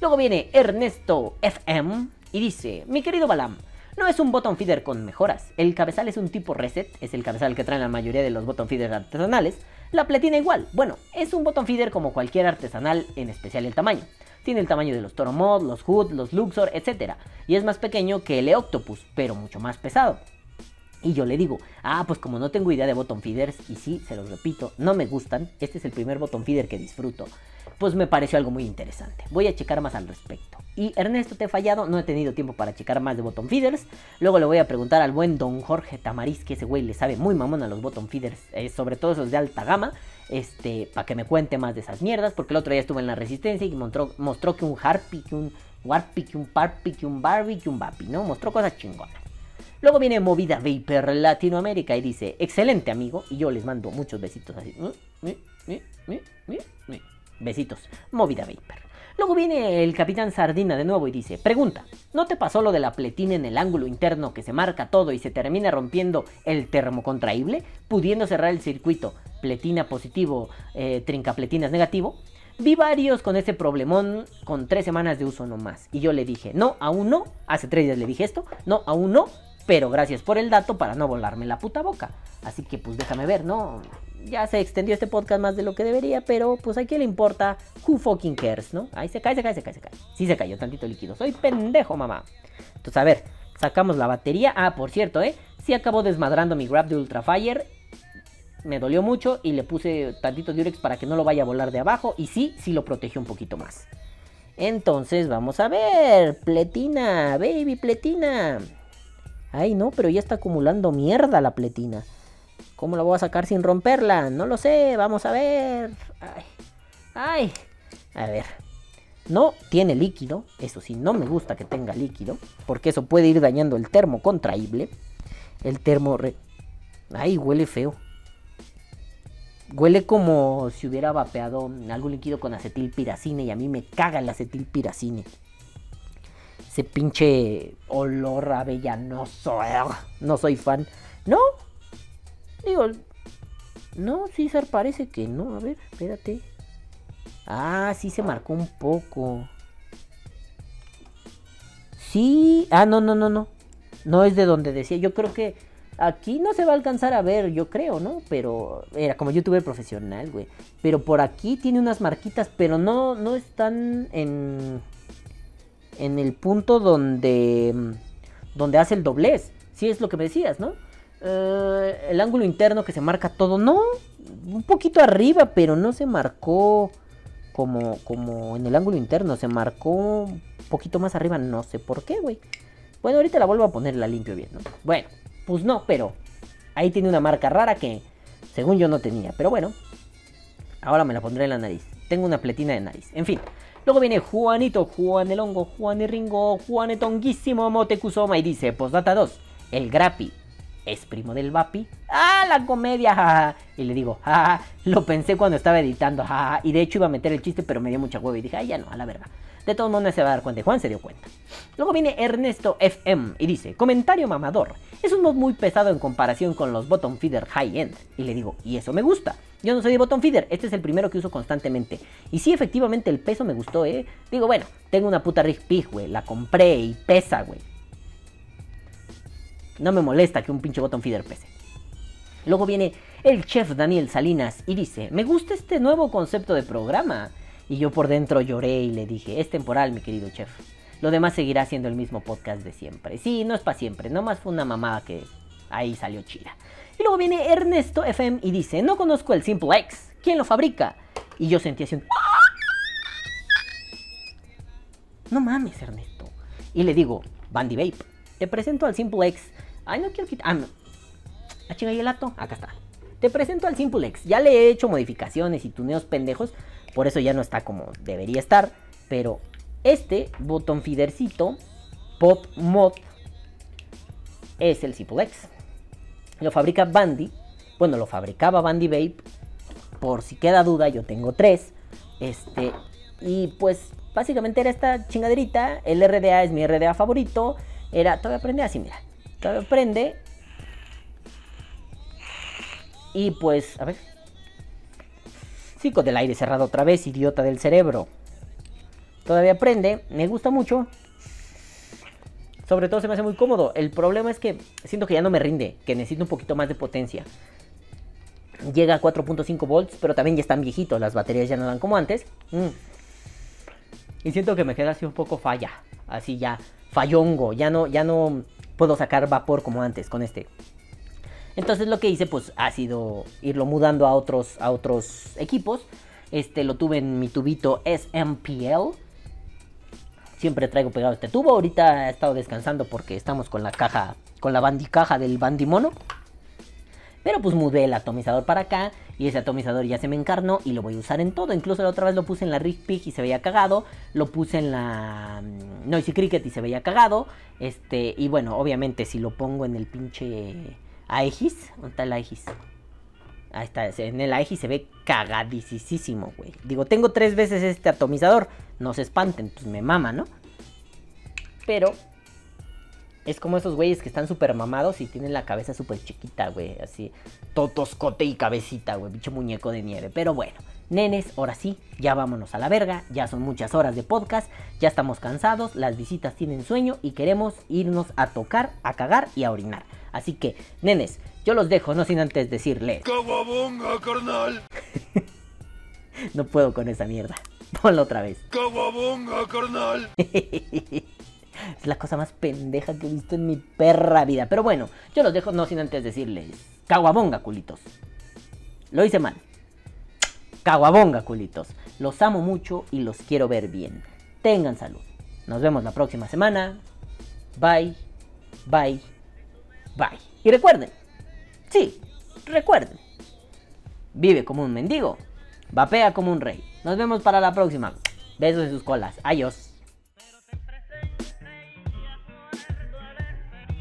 Luego viene Ernesto FM y dice: Mi querido Balam. No es un bottom feeder con mejoras. El cabezal es un tipo reset, es el cabezal que traen la mayoría de los bottom feeders artesanales. La pletina igual. Bueno, es un bottom feeder como cualquier artesanal, en especial el tamaño. Tiene el tamaño de los Toromod, los Hood, los Luxor, etc. Y es más pequeño que el Eoctopus, pero mucho más pesado. Y yo le digo, ah, pues como no tengo idea de bottom feeders, y sí, se los repito, no me gustan, este es el primer bottom feeder que disfruto, pues me pareció algo muy interesante. Voy a checar más al respecto. Y Ernesto, te he fallado, no he tenido tiempo para checar más de bottom feeders. Luego le voy a preguntar al buen don Jorge Tamariz, que ese güey le sabe muy mamón a los bottom feeders, eh, sobre todo esos de alta gama este, para que me cuente más de esas mierdas, porque el otro día estuve en la resistencia y mostró, mostró que un Harpy, que un Warpy, que un Parpy, que un Barbie, que un Bapi, ¿no? Mostró cosas chingonas. Luego viene Movida Vapor Latinoamérica y dice, excelente amigo, y yo les mando muchos besitos así. Besitos, Movida Vapor. Luego viene el capitán Sardina de nuevo y dice, pregunta, ¿no te pasó lo de la pletina en el ángulo interno que se marca todo y se termina rompiendo el termocontraíble, pudiendo cerrar el circuito pletina positivo, eh, trincapletinas negativo? Vi varios con ese problemón con tres semanas de uso nomás. Y yo le dije, no, aún no. Hace tres días le dije esto, no, aún no. Pero gracias por el dato para no volarme la puta boca. Así que pues déjame ver, ¿no? Ya se extendió este podcast más de lo que debería, pero pues a quién le importa. Who fucking cares, ¿no? Ahí se cae, se cae, se cae, se cae. Sí se cayó tantito líquido. Soy pendejo, mamá. Entonces, a ver, sacamos la batería. Ah, por cierto, ¿eh? Sí acabó desmadrando mi grab de Ultrafire. Me dolió mucho y le puse tantito Durex para que no lo vaya a volar de abajo. Y sí, sí lo protegió un poquito más. Entonces, vamos a ver. Pletina, baby, pletina. Ay, no, pero ya está acumulando mierda la pletina. ¿Cómo la voy a sacar sin romperla? No lo sé, vamos a ver. Ay, ay. A ver. No tiene líquido, eso sí, no me gusta que tenga líquido, porque eso puede ir dañando el termo contraíble. El termo... Re... Ay, huele feo. Huele como si hubiera vapeado algún líquido con acetilpiracine y a mí me caga el acetilpiracine ese pinche olor avellanoso. No soy fan. No. Digo, no, se parece que no. A ver, espérate. Ah, sí se marcó un poco. Sí. Ah, no, no, no, no. No es de donde decía. Yo creo que aquí no se va a alcanzar a ver, yo creo, ¿no? Pero era como youtuber profesional, güey. Pero por aquí tiene unas marquitas, pero no, no están en en el punto donde, donde hace el doblez. Si es lo que me decías, ¿no? Eh, el ángulo interno que se marca todo, no, un poquito arriba, pero no se marcó como, como en el ángulo interno. Se marcó un poquito más arriba. No sé por qué, güey. Bueno, ahorita la vuelvo a poner, la limpio bien, ¿no? Bueno, pues no, pero ahí tiene una marca rara que según yo no tenía. Pero bueno, ahora me la pondré en la nariz. Tengo una pletina de nariz. En fin. Luego viene Juanito, Juan el Hongo, Juan el Ringo, Juan el Tonguísimo, Motecuzoma y dice, postdata 2, el Grapi es primo del Vapi. ¡Ah, la comedia! Y le digo, jaja, lo pensé cuando estaba editando. Y de hecho iba a meter el chiste, pero me dio mucha hueva y dije, ay, ya no, a la verga. De todos modos no se va a dar cuenta. Juan se dio cuenta. Luego viene Ernesto FM y dice, comentario mamador. Es un mod muy pesado en comparación con los bottom feeder high end. Y le digo, y eso me gusta. Yo no soy de bottom feeder, este es el primero que uso constantemente. Y sí, efectivamente el peso me gustó, eh. Digo, bueno, tengo una puta Rig Pig, güey. La compré y pesa, güey. No me molesta que un pinche bottom feeder pese. Luego viene el chef Daniel Salinas y dice, me gusta este nuevo concepto de programa. Y yo por dentro lloré y le dije, es temporal, mi querido chef. Lo demás seguirá siendo el mismo podcast de siempre. Sí, no es para siempre, nomás fue una mamada que ahí salió chida. Y luego viene Ernesto FM y dice, no conozco el Simple X, ¿quién lo fabrica? Y yo sentí así un... No mames, Ernesto. Y le digo, Bandy Vape, te presento al Simple X. Ay, no quiero quitar... Ah, no. Ah, chinga, y el. Acá está. Te presento al Simple X. Ya le he hecho modificaciones y tuneos pendejos. Por eso ya no está como debería estar. Pero este botón feedercito, Pod Mod, es el Simple X. Lo fabrica Bandy. Bueno, lo fabricaba Bandy Vape. Por si queda duda, yo tengo tres. Este. Y pues básicamente era esta chingaderita. El RDA es mi RDA favorito. Era. Todavía prende así, mira. Prende. Y pues, a ver. Sí, con el aire cerrado otra vez, idiota del cerebro. Todavía prende, me gusta mucho. Sobre todo se me hace muy cómodo. El problema es que siento que ya no me rinde, que necesito un poquito más de potencia. Llega a 4.5 volts, pero también ya están viejitos, las baterías ya no dan como antes. Mm. Y siento que me queda así un poco falla, así ya fallongo, ya no, ya no puedo sacar vapor como antes con este. Entonces lo que hice pues ha sido irlo mudando a otros, a otros equipos. Este lo tuve en mi tubito SMPL. Siempre traigo pegado este tubo. Ahorita he estado descansando porque estamos con la caja, con la bandicaja del bandimono. Pero pues mudé el atomizador para acá y ese atomizador ya se me encarnó y lo voy a usar en todo. Incluso la otra vez lo puse en la Rig Pig y se veía cagado. Lo puse en la mm, Noisy Cricket y se veía cagado. Este, y bueno, obviamente si lo pongo en el pinche Aegis, ¿dónde está el Aegis? Ahí está, en el Aegis se ve cagadicísimo, güey. Digo, tengo tres veces este atomizador. No se espanten, pues me mama, ¿no? Pero es como esos güeyes que están súper mamados y tienen la cabeza súper chiquita, güey. Así, totoscote y cabecita, güey. Bicho muñeco de nieve. Pero bueno, nenes, ahora sí, ya vámonos a la verga. Ya son muchas horas de podcast. Ya estamos cansados. Las visitas tienen sueño y queremos irnos a tocar, a cagar y a orinar. Así que, nenes, yo los dejo, no sin antes decirles. ¡Caguabonga, carnal! no puedo con esa mierda. Ponlo otra vez. ¡Caguabonga, carnal! Es la cosa más pendeja que he visto en mi perra vida. Pero bueno, yo los dejo no sin antes decirles. Caguabonga, culitos. Lo hice mal. Caguabonga, culitos. Los amo mucho y los quiero ver bien. Tengan salud. Nos vemos la próxima semana. Bye. Bye. Bye. Y recuerden. Sí, recuerden. Vive como un mendigo. Vapea como un rey. Nos vemos para la próxima. Besos en sus colas. Adiós.